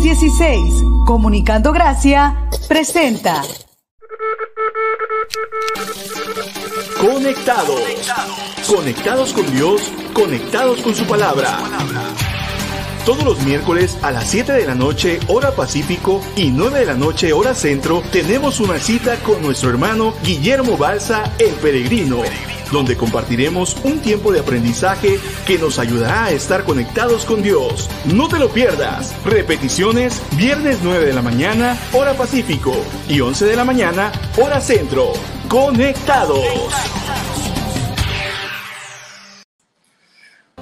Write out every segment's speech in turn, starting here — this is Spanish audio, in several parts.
316, Comunicando Gracia, presenta. Conectados. Conectados con Dios, conectados con su palabra. Todos los miércoles a las 7 de la noche, hora Pacífico, y 9 de la noche, hora Centro, tenemos una cita con nuestro hermano Guillermo Balsa, el peregrino, donde compartiremos un tiempo de aprendizaje que nos ayudará a estar conectados con Dios. No te lo pierdas. Repeticiones, viernes 9 de la mañana, hora Pacífico, y 11 de la mañana, hora Centro. Conectados.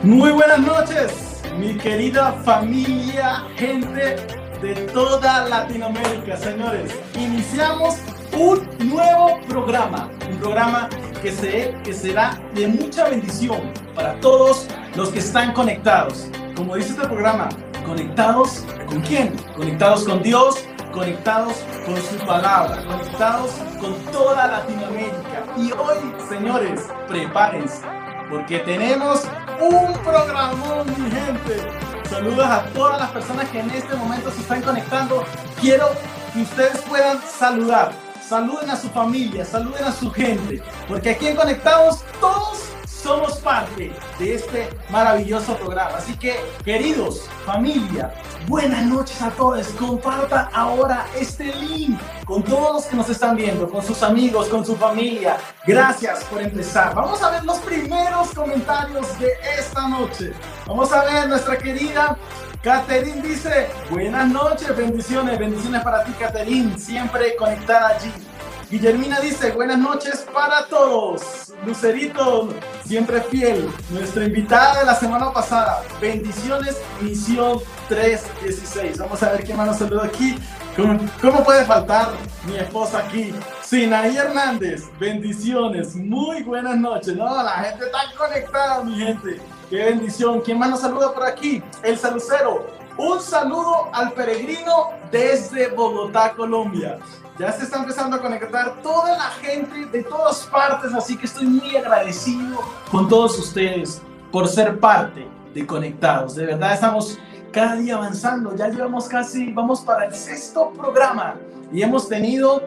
Muy buenas noches mi querida familia, gente de toda Latinoamérica, señores. Iniciamos un nuevo programa, un programa que, se, que será de mucha bendición para todos los que están conectados. Como dice este programa, conectados con quién? Conectados con Dios, conectados con su palabra, conectados con toda Latinoamérica. Y hoy, señores, prepárense, porque tenemos un programón, mi gente. Saludos a todas las personas que en este momento se están conectando. Quiero que ustedes puedan saludar. Saluden a su familia, saluden a su gente, porque aquí en Conectados todos somos parte de este maravilloso programa. Así que, queridos, familia, buenas noches a todos. Compartan ahora este link con todos los que nos están viendo, con sus amigos, con su familia. Gracias por empezar. Vamos a ver los primeros comentarios de esta noche. Vamos a ver nuestra querida Catherine dice, buenas noches, bendiciones, bendiciones para ti, Catherine, siempre conectada allí. Guillermina dice, buenas noches para todos. Lucerito, siempre fiel. Nuestra invitada de la semana pasada. Bendiciones, misión 316. Vamos a ver qué más nos saluda aquí. ¿Cómo, puede faltar mi esposa aquí? Sinaí Hernández, bendiciones. Muy buenas noches. No, la gente está conectada, mi gente. Qué bendición. ¿Quién más nos saluda por aquí? El Salucero. Un saludo al peregrino desde Bogotá, Colombia. Ya se está empezando a conectar toda la gente de todas partes, así que estoy muy agradecido con todos ustedes por ser parte de Conectados. De verdad estamos cada día avanzando, ya llevamos casi, vamos para el sexto programa y hemos tenido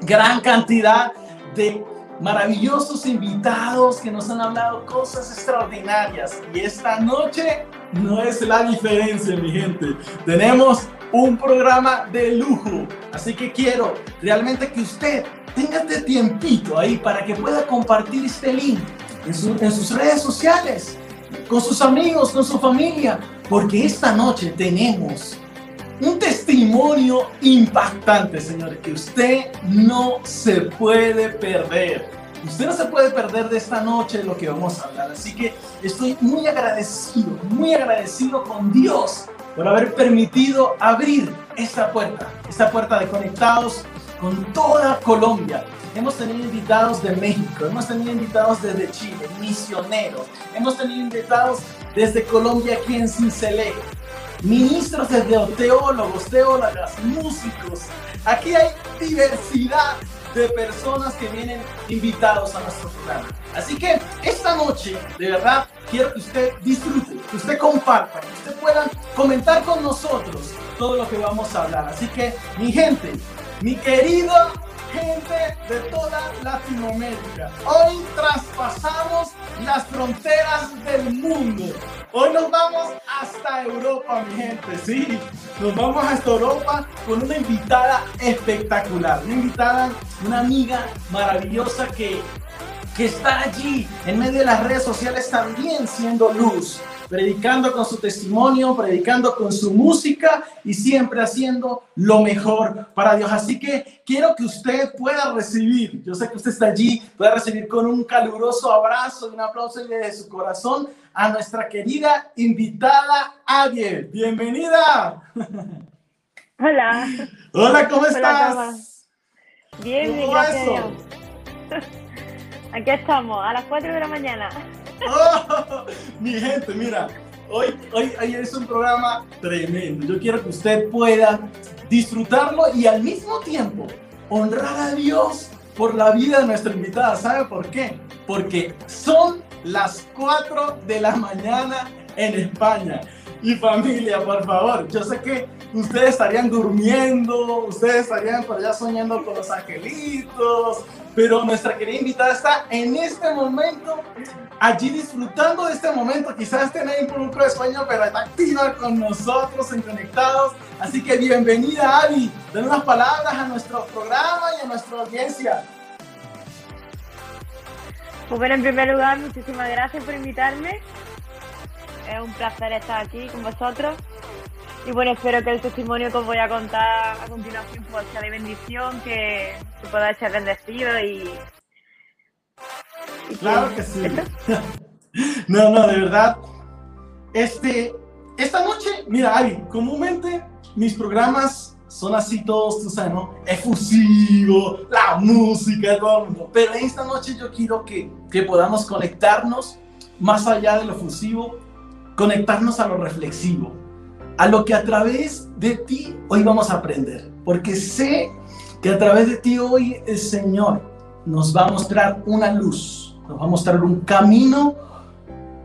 gran cantidad de maravillosos invitados que nos han hablado cosas extraordinarias y esta noche no es la diferencia, mi gente. Tenemos un programa de lujo. Así que quiero realmente que usted tenga este tiempito ahí para que pueda compartir este link en, sus redes sociales, con sus amigos, con su familia, porque esta noche tenemos un testimonio impactante, señores, que usted no se puede perder. Usted no se puede perder de esta noche lo que vamos a hablar. Así que estoy muy agradecido, muy agradecido con Dios por haber permitido abrir esta puerta, esta puerta de conectados con toda Colombia. Hemos tenido invitados de México, hemos tenido invitados desde Chile, misioneros, hemos tenido invitados desde Colombia aquí en Cincelejo, ministros desde teólogos, teólogas, músicos. Aquí hay diversidad de personas que vienen invitados a nuestro programa. Así que esta noche, de verdad, quiero que usted disfrute, que usted comparta, que usted pueda comentar con nosotros todo lo que vamos a hablar. Así que, mi gente, mi querido gente de toda Latinoamérica. Hoy traspasamos las fronteras del mundo. Hoy nos vamos hasta Europa, mi gente, sí. Nos vamos hasta Europa con una invitada espectacular. Una invitada, una amiga maravillosa que, que está allí en medio de las redes sociales también siendo luz predicando con su testimonio, predicando con su música y siempre haciendo lo mejor para Dios. Así que quiero que usted pueda recibir, yo sé que usted está allí, pueda recibir con un caluroso abrazo y un aplauso desde su corazón a nuestra querida invitada Ariel. Bienvenida. Hola. Hola, ¿cómo estás? Bien, bien, gracias. Aquí estamos, a las 4 de la mañana. Oh, mi gente, mira, hoy, hoy, hoy es un programa tremendo. Yo quiero que usted pueda disfrutarlo y al mismo tiempo honrar a Dios por la vida de nuestra invitada. ¿Sabe por qué? Porque son las 4 de la mañana en España. y familia, por favor. Yo sé que ustedes estarían durmiendo, ustedes estarían por allá soñando con los angelitos, pero nuestra querida invitada está en este momento allí disfrutando de este momento. Quizás tenéis un poco de sueño, pero está activa con nosotros en Conectados. Así que bienvenida, Avi. Den unas palabras a nuestro programa y a nuestra audiencia. Pues bueno, en primer lugar, muchísimas gracias por invitarme. Es un placer estar aquí con vosotros. Y bueno, espero que el testimonio que os voy a contar a continuación pues, sea de bendición, que, que podáis ser bendecidos y, Claro que sí. No, no, de verdad. Este, esta noche, mira, Ari, comúnmente mis programas son así todos, tú sabes, ¿no? Efusivo, la música, todo el mundo. Pero esta noche yo quiero que, que podamos conectarnos más allá de lo efusivo, conectarnos a lo reflexivo, a lo que a través de ti hoy vamos a aprender. Porque sé que a través de ti hoy el Señor nos va a mostrar una luz nos va a mostrar un camino,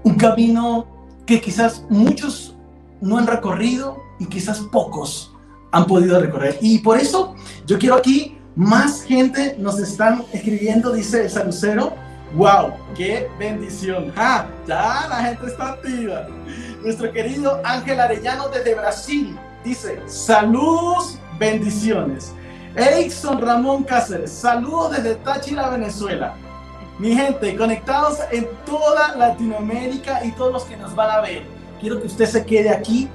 un camino que quizás muchos no han recorrido y quizás pocos han podido recorrer. Y por eso yo quiero aquí, más gente nos están escribiendo, dice el salucero, wow, qué bendición. Ah, ya la gente está activa. Nuestro querido Ángel Arellano desde Brasil dice, saludos, bendiciones. Erickson Ramón Cáceres, saludos desde Táchira, Venezuela. Mi gente, conectados en toda Latinoamérica y todos los que nos van a ver, quiero que usted se quede aquí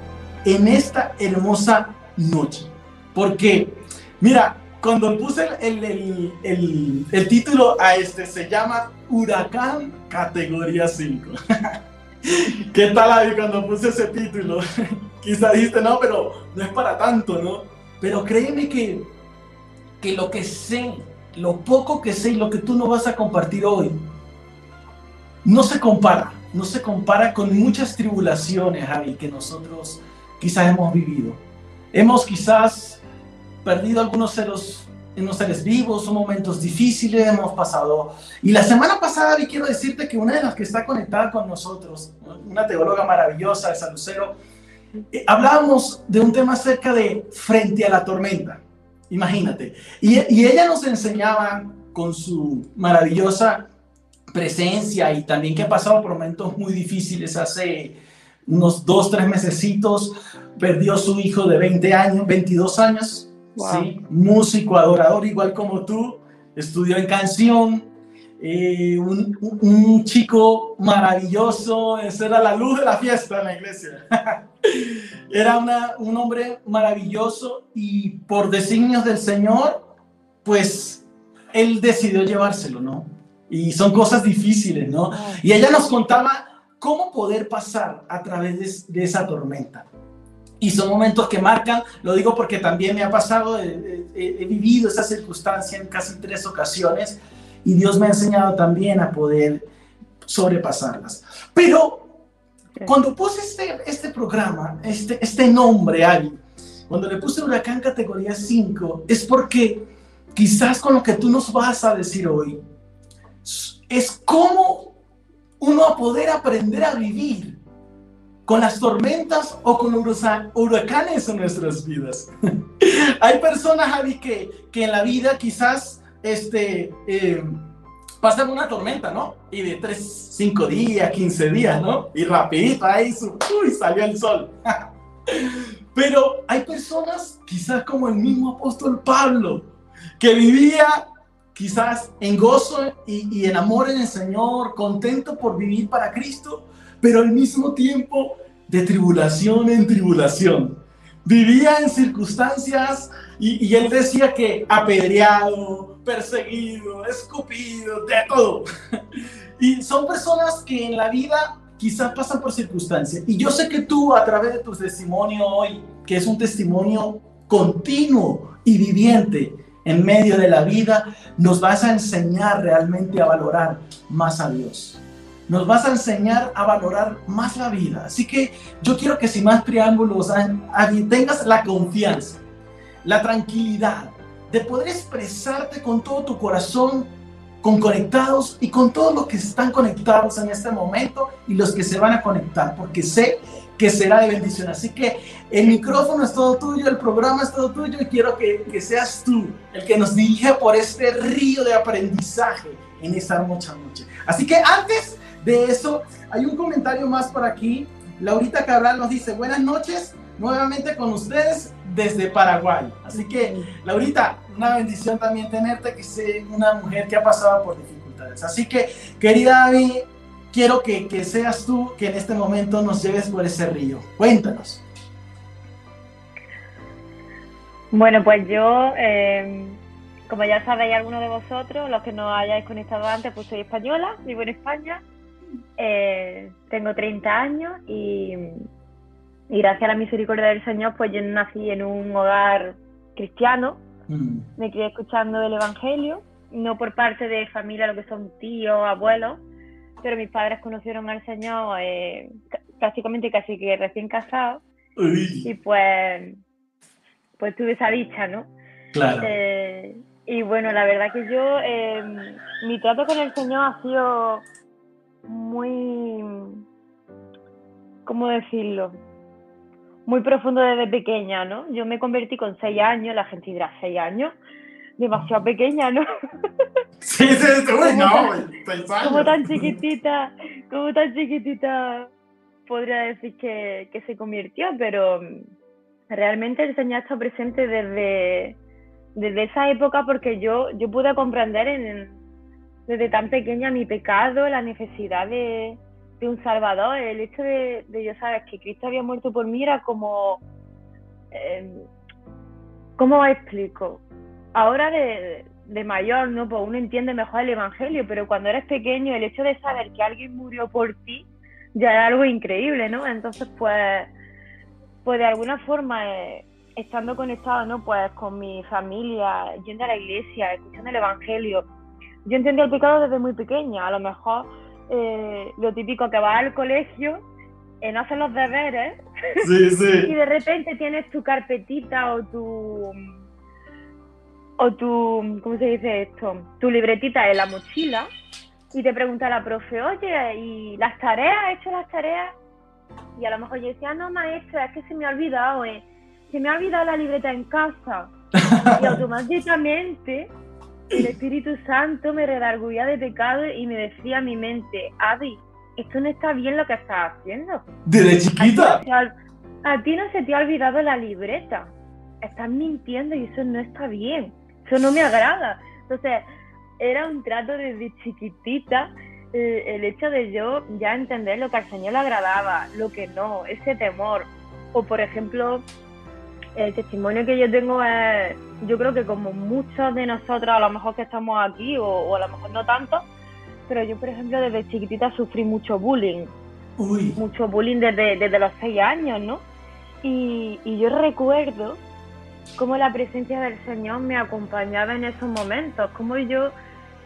en esta hermosa noche. Porque, mira, cuando puse el, el, el, título a este, se llama Huracán Categoría 5. ¿Qué tal ahí cuando puse ese título? Quizá dijiste, no, pero no es para tanto, ¿no? Pero créeme que, que lo que sé lo poco que sé y lo que tú no vas a compartir hoy, no se compara, no se compara con muchas tribulaciones, Javi, que nosotros quizás hemos vivido. Hemos quizás perdido algunos seres, unos seres vivos, son momentos difíciles, hemos pasado. Y la semana pasada, Javi, quiero decirte que una de las que está conectada con nosotros, una teóloga maravillosa de San Lucero, eh, hablábamos de un tema acerca de frente a la tormenta. Imagínate. Y, ella nos enseñaba con su maravillosa presencia y también que ha pasado por momentos muy difíciles hace unos dos, tres mesecitos, perdió su hijo de 20 años, 22 años, ¿sí? músico, adorador, igual como tú, estudió en canción, eh, un, un, chico maravilloso, esa era la luz de la fiesta en la iglesia. era una, un hombre maravilloso y por designios del Señor, pues él decidió llevárselo, ¿no? Y son cosas difíciles, ¿no? Y ella nos contaba cómo poder pasar a través de, esa tormenta. Y son momentos que marcan, lo digo porque también me ha pasado, he, he vivido esa circunstancia en casi tres ocasiones y Dios me ha enseñado también a poder sobrepasarlas. Pero cuando puse este, este programa, este, este nombre, ahí, cuando le puse Huracán categoría 5, es porque quizás con lo que tú nos vas a decir hoy, es cómo uno a poder aprender a vivir con las tormentas o con huracanes en nuestras vidas. Hay personas, Javi, que, que en la vida quizás este, eh, pasan una tormenta, ¿no? Y de 3, 5 días, 15 días, ¿no? Y rapidito ahí, uy, salió el sol. Pero hay personas, quizás como el mismo apóstol Pablo, que vivía quizás en gozo y, y en amor en el Señor, contento por vivir para Cristo, pero al mismo tiempo de tribulación en tribulación. Vivía en circunstancias y, él decía que apedreado, perseguido, escupido, de todo. Y son personas que en la vida quizás pasan por circunstancias. Y yo sé que tú a través de tu testimonio hoy, que es un testimonio continuo y viviente en medio de la vida, nos vas a enseñar realmente a valorar más a Dios. Nos vas a enseñar a valorar más la vida. Así que yo quiero que sin más preámbulos tengas la confianza, la tranquilidad, de poder expresarte con todo tu corazón, con conectados y con todos los que están conectados en este momento y los que se van a conectar, porque sé que será de bendición. Así que el micrófono es todo tuyo, el programa es todo tuyo y quiero que, seas tú el que nos dirige por este río de aprendizaje en esta hermosa noche. Así que antes de eso, hay un comentario más por aquí. Laurita Cabral nos dice, buenas noches, nuevamente con ustedes desde Paraguay. Así que, Laurita, una bendición también tenerte, que sea una mujer que ha pasado por dificultades. Así que, querida Abby, quiero que, que seas tú que en este momento nos lleves por ese río. Cuéntanos. Bueno, pues yo, eh, como ya sabéis algunos de vosotros, los que no hayáis conectado antes, pues soy española, vivo en España, eh, tengo 30 años y, y, gracias a la misericordia del Señor, pues yo nací en un hogar cristiano, mm. me crié escuchando el Evangelio, no por parte de familia, lo que son tíos, abuelos, pero mis padres conocieron al Señor eh, prácticamente casi que recién casados y pues pues tuve esa dicha, ¿no? Claro. Eh, y bueno, la verdad que yo, eh, mi trato con el Señor ha sido muy, ¿cómo decirlo? Muy profundo desde pequeña, ¿no? Yo me convertí con seis años, la gente dirá seis años, demasiado pequeña, ¿no? Sí, sí, sí, uy, no, seis años. Como tan chiquitita, como tan chiquitita podría decir que, que se convirtió, pero realmente el Señor está presente desde, desde esa época porque yo, yo pude comprender en, desde tan pequeña mi pecado, la necesidad de, de un Salvador, el hecho de, de, yo saber que Cristo había muerto por mí era como, eh, ¿cómo explico? Ahora de, de mayor, ¿no? Pues uno entiende mejor el Evangelio, pero cuando eres pequeño el hecho de saber que alguien murió por ti ya es algo increíble, ¿no? Entonces, pues pues de alguna forma, eh, estando conectado, ¿no? Pues con mi familia, yendo a la iglesia, escuchando el Evangelio, yo entendí el pecado desde muy pequeña. A lo mejor eh, lo típico que vas al colegio, eh, no haces los deberes, sí, sí. y de repente tienes tu carpetita o tu o tu, ¿cómo se dice esto? Tu libretita en la mochila y te pregunta la profe, oye, ¿y las tareas? ¿Has hecho las tareas? Y a lo mejor yo decía, no, maestra, es que se me ha olvidado, eh. se me ha olvidado la libreta en casa. y automáticamente el Espíritu Santo me redarguía de pecado y me decía a mi mente, Adi, esto no está bien lo que estás haciendo. ¿Desde chiquita? A ti, no a ti no se te ha olvidado la libreta. Estás mintiendo y eso no está bien. Eso no me agrada. Entonces, era un trato desde chiquitita eh, el hecho de yo ya entender lo que al Señor le agradaba, lo que no, ese temor. O por ejemplo, el testimonio que yo tengo es, yo creo que como muchos de nosotros, a lo mejor que estamos aquí, o, a lo mejor no tanto, pero yo por ejemplo desde chiquitita sufrí mucho bullying. Mucho bullying desde, desde los seis años, ¿no? Y, y yo recuerdo cómo la presencia del Señor me acompañaba en esos momentos, cómo yo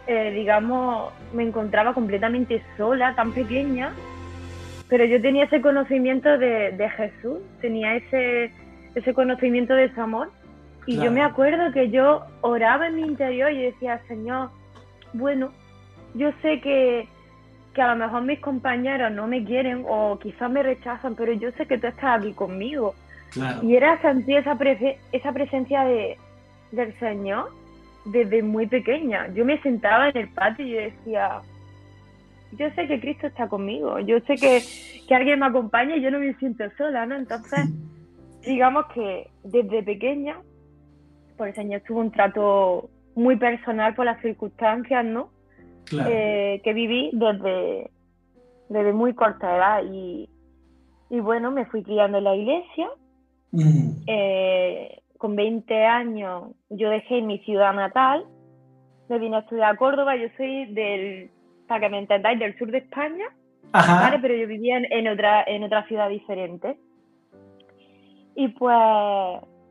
eh, digamos, me encontraba completamente sola, tan pequeña, pero yo tenía ese conocimiento de, de Jesús, tenía ese, ese conocimiento de su amor. Y yo me acuerdo que yo oraba en mi interior y decía, Señor, bueno, yo sé que, que a lo mejor mis compañeros no me quieren o quizás me rechazan, pero yo sé que tú estás aquí conmigo. Y era sentir esa, esa presencia de, del Señor desde muy pequeña. Yo me sentaba en el patio y yo decía, yo sé que Cristo está conmigo, yo sé que, que alguien me acompaña y yo no me siento sola, ¿no? Entonces, digamos que desde pequeña, por el Señor tuvo un trato muy personal por las circunstancias, ¿no? Eh, que viví desde, desde muy corta edad y, y bueno, me fui criando en la iglesia. Eh, con 20 años yo dejé mi ciudad natal, me vine a estudiar a Córdoba, yo soy del, para que me entendáis, del sur de España, ¿vale? pero yo vivía en, otra, en otra ciudad diferente. Y pues,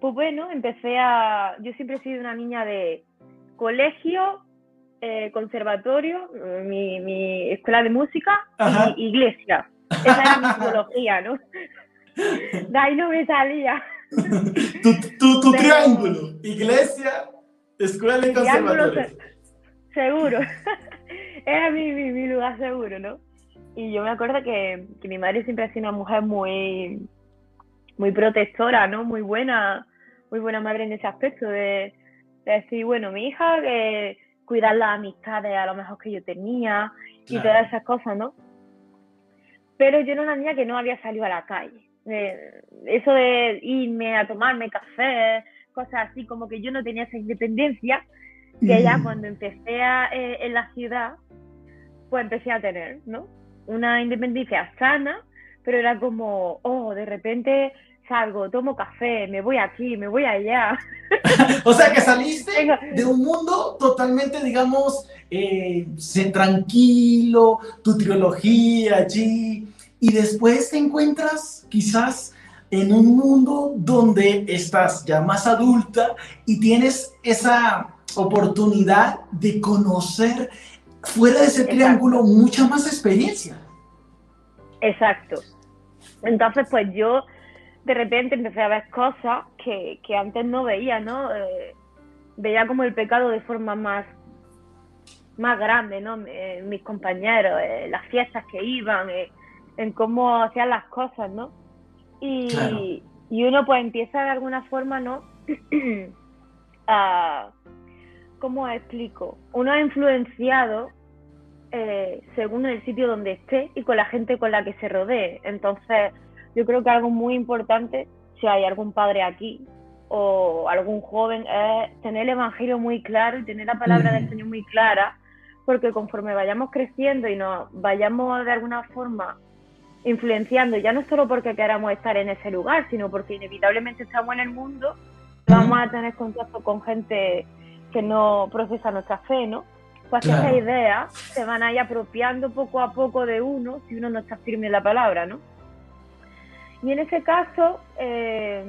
pues bueno, empecé a, yo siempre he sido una niña de colegio, eh, conservatorio, mi, mi, escuela de música y iglesia. Esa era mi psicología, ¿no? De ahí no me salía tu, tu, triángulo, iglesia, escuela y conservatorio. seguro. Era mi, mi, lugar seguro, ¿no? Y yo me acuerdo que, que mi madre siempre ha sido una mujer muy, muy protectora, ¿no? Muy buena, muy buena madre en ese aspecto de, de decir, bueno, mi hija, que cuidar las amistades a lo mejor que yo tenía y todas esas cosas, ¿no? Pero yo era una niña que no había salido a la calle. Eh, eso de irme a tomarme café, cosas así, como que yo no tenía esa independencia que ya Mm. cuando empecé a, eh, en la ciudad, pues empecé a tener, ¿no? Una independencia sana, pero era como, oh, de repente salgo, tomo café, me voy aquí, me voy allá. O sea que saliste Venga. de un mundo totalmente, digamos, eh, tranquilo, tu trilogía allí, y después te encuentras quizás en un mundo donde estás ya más adulta y tienes esa oportunidad de conocer fuera de ese Exacto. triángulo mucha más experiencia. Exacto. Entonces, pues yo de repente empecé a ver cosas que, que antes no veía, ¿no? Eh, veía como el pecado de forma más, más grande, ¿no? Eh, mis compañeros, eh, las fiestas que iban, eh, en cómo hacían las cosas, ¿no? Y, Claro. y uno pues empieza de alguna forma, ¿no? a, ¿Cómo explico? Uno ha influenciado eh, según el sitio donde esté y con la gente con la que se rodee. Entonces, yo creo que algo muy importante, si hay algún padre aquí o algún joven, es tener el Evangelio muy claro y tener la palabra Ujú. del Señor muy clara, porque conforme vayamos creciendo y nos vayamos de alguna forma influenciando, ya no solo porque queramos estar en ese lugar, sino porque inevitablemente estamos en el mundo, vamos a tener contacto con gente que no procesa nuestra fe, ¿no? Pues Claro. esas ideas se van a ir apropiando poco a poco de uno si uno no está firme en la palabra, ¿no? Y en ese caso, eh,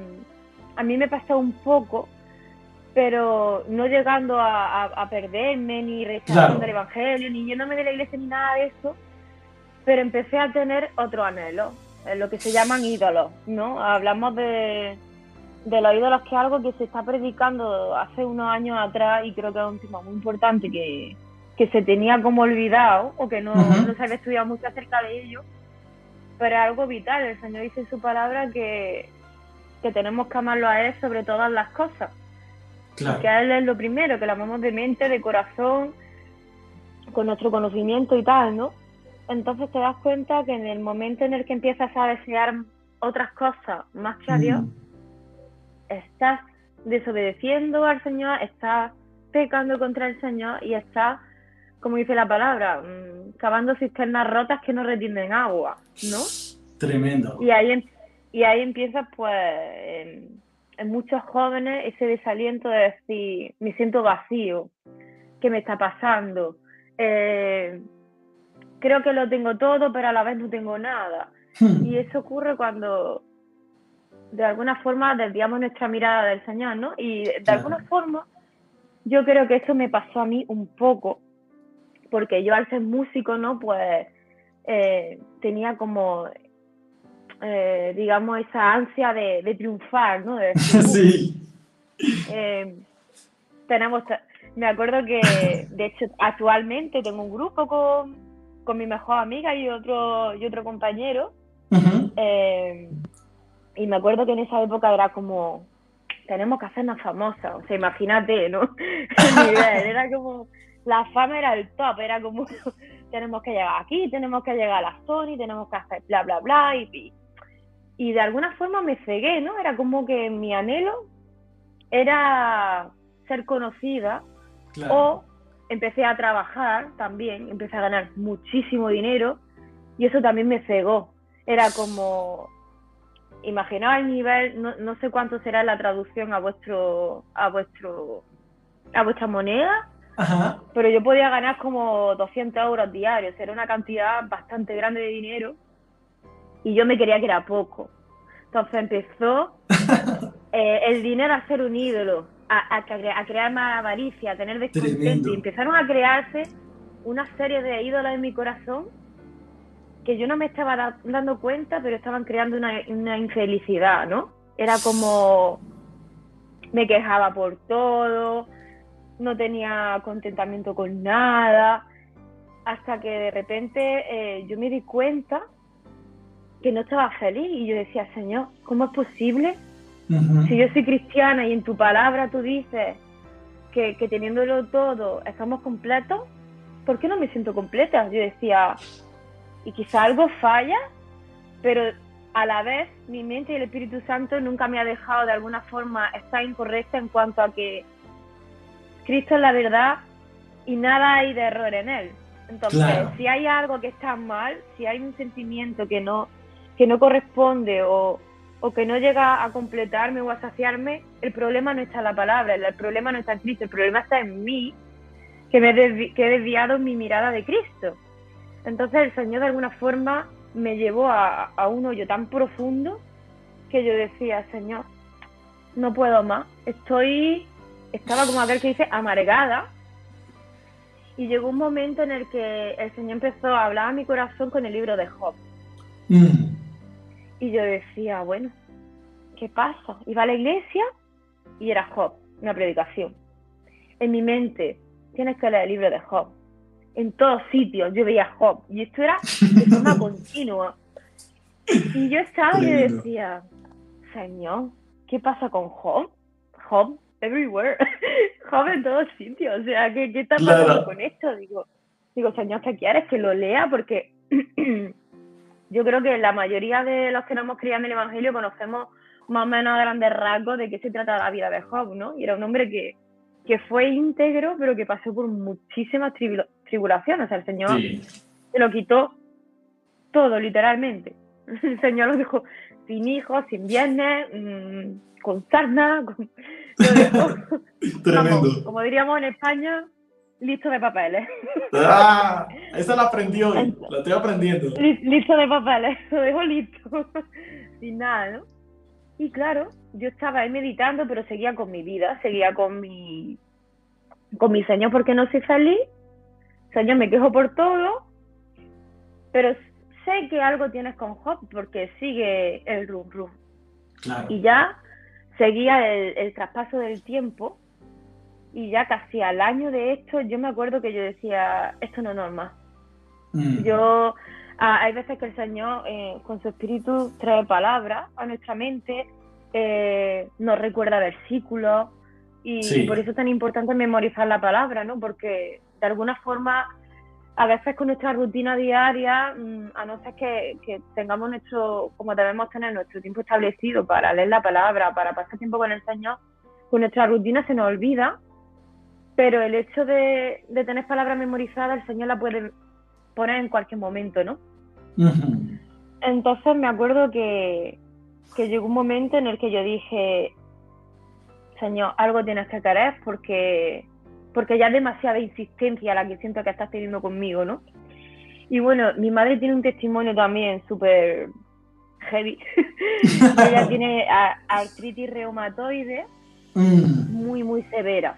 a mí me pasó un poco, pero no llegando a, a- a perderme, ni rechazando Claro. el Evangelio, ni yéndome de la iglesia, ni nada de eso, pero empecé a tener otro anhelo, eh, lo que se llaman ídolos, ¿no? Hablamos de, de los ídolos, que es algo que se está predicando hace unos años atrás y creo que es un tema muy importante que, que se tenía como olvidado o que no, no se había estudiado mucho acerca de ello, pero es algo vital. El Señor dice en su palabra que, que tenemos que amarlo a Él sobre todas las cosas. Claro. Que a Él es lo primero, que lo amamos de mente, de corazón, con nuestro conocimiento y tal, ¿no? Entonces te das cuenta que en el momento en el que empiezas a desear otras cosas más que a Dios, Mm. estás desobedeciendo al Señor, estás pecando contra el Señor y estás, como dice la palabra, mm, cavando cisternas rotas que no retienen agua, ¿no? Tremendo. Y ahí, em- y ahí empieza, pues, en, en muchos jóvenes ese desaliento de decir, me siento vacío, ¿qué me está pasando? Eh, creo que lo tengo todo, pero a la vez no tengo nada. Hmm. Y eso ocurre cuando de alguna forma desviamos nuestra mirada del Señor, ¿no? Y de Claro. alguna forma yo creo que eso me pasó a mí un poco, porque yo al ser músico, ¿no? Pues eh, tenía como, eh, digamos, esa ansia de, de triunfar, ¿no? De decir, Sí. eh, tenemos, me acuerdo que, de hecho, actualmente tengo un grupo con, con mi mejor amiga y otro, y otro compañero, y me acuerdo que en esa época era como, tenemos que hacernos famosas, o sea, imagínate, ¿no? Era como, la fama era el top, era como, tenemos que llegar aquí, tenemos que llegar a la Sony, tenemos que hacer bla, bla, bla, y, y, y de alguna forma me cegué, ¿no? Era como que mi anhelo era ser conocida Claro. o empecé a trabajar también, empecé a ganar muchísimo dinero y eso también me cegó. Era como, imaginaos el nivel, no, no sé cuánto será la traducción a vuestro, a vuestro, a vuestra moneda, Ajá. pero yo podía ganar como 200 euros diarios, era una cantidad bastante grande de dinero y yo me quería que era poco. Entonces empezó eh, el dinero a ser un ídolo, a, a cre- a crear más avaricia, a tener descontento. Y empezaron a crearse una serie de ídolos en mi corazón que yo no me estaba da- dando cuenta, pero estaban creando una, una infelicidad, ¿no? Era como me quejaba por todo, no tenía contentamiento con nada. hasta que de repente eh, yo me di cuenta que no estaba feliz y yo decía, Señor, ¿cómo es posible? Si yo soy cristiana y en tu palabra tú dices que, que teniéndolo todo estamos completos, ¿por qué no me siento completa? Yo decía, y quizá algo falla, pero a la vez mi mente y el Espíritu Santo nunca me ha dejado de alguna forma estar incorrecta en cuanto a que Cristo es la verdad y nada hay de error en él. Entonces, si hay algo que está mal, si hay un sentimiento que no, que no corresponde o, o que no llega a completarme o a saciarme, el problema no está en la palabra, el problema no está en Cristo, el problema está en mí, que, me que he desviado mi mirada de Cristo. Entonces el Señor de alguna forma me llevó a, a un hoyo tan profundo que yo decía, Señor, no puedo más, estoy, estaba como aquel que dice, amargada, y llegó un momento en el que el Señor empezó a hablar a mi corazón con el libro de Job. Mm. Y yo decía, bueno, ¿qué pasa? Iba a la iglesia y era Job, una predicación. En mi mente, tienes que leer el libro de Job. En todos sitios yo veía Job. Y esto era de forma continua. Y yo estaba y decía, Señor, ¿qué pasa con Job? Job everywhere. Job en todos sitios. O sea, ¿qué, qué está pasando con esto? Digo, digo, Señor, ¿qué quieres? Que lo lea porque yo creo que la mayoría de los que nos hemos criado en el Evangelio conocemos más o menos a grandes rasgos de qué se trata la vida de Job, ¿no? Y era un hombre que, que fue íntegro, pero que pasó por muchísimas tribulaciones. O sea, el Señor se lo quitó todo, literalmente. El Señor lo dejó sin hijos, sin bienes, mm, con sarna, con... Tremendo. como diríamos en España, listo de papeles. Ah, esa la aprendió hoy, la estoy aprendiendo. Listo de papeles, lo dejo listo, sin nada, ¿no? Y claro, yo estaba ahí meditando, pero seguía con mi vida, seguía con mi, con mi Señor porque no soy feliz. Señor, me quejo por todo, pero sé que algo tienes con Job porque sigue el rum rum. Y ya seguía el, traspaso del tiempo y ya casi al año de esto yo me acuerdo que yo decía, esto no es normal. Mm. Yo, ah, hay veces que el Señor eh, con su espíritu trae palabras a nuestra mente, eh, nos recuerda versículos y, por eso es tan importante memorizar la palabra, ¿no? Porque de alguna forma a veces con nuestra rutina diaria, mm, a no ser que, que, tengamos nuestro, como debemos tener nuestro tiempo establecido para leer la palabra, para pasar tiempo con el Señor, con nuestra rutina se nos olvida, pero el hecho de, de tener palabras memorizadas, el Señor la puede poner en cualquier momento, ¿no? Entonces me acuerdo que, que llegó un momento en el que yo dije, Señor, algo tienes que querer porque porque ya es demasiada insistencia la que siento que estás teniendo conmigo, ¿no? Y bueno, mi madre tiene un testimonio también súper heavy. Ella tiene artritis reumatoide mm. muy, muy severa.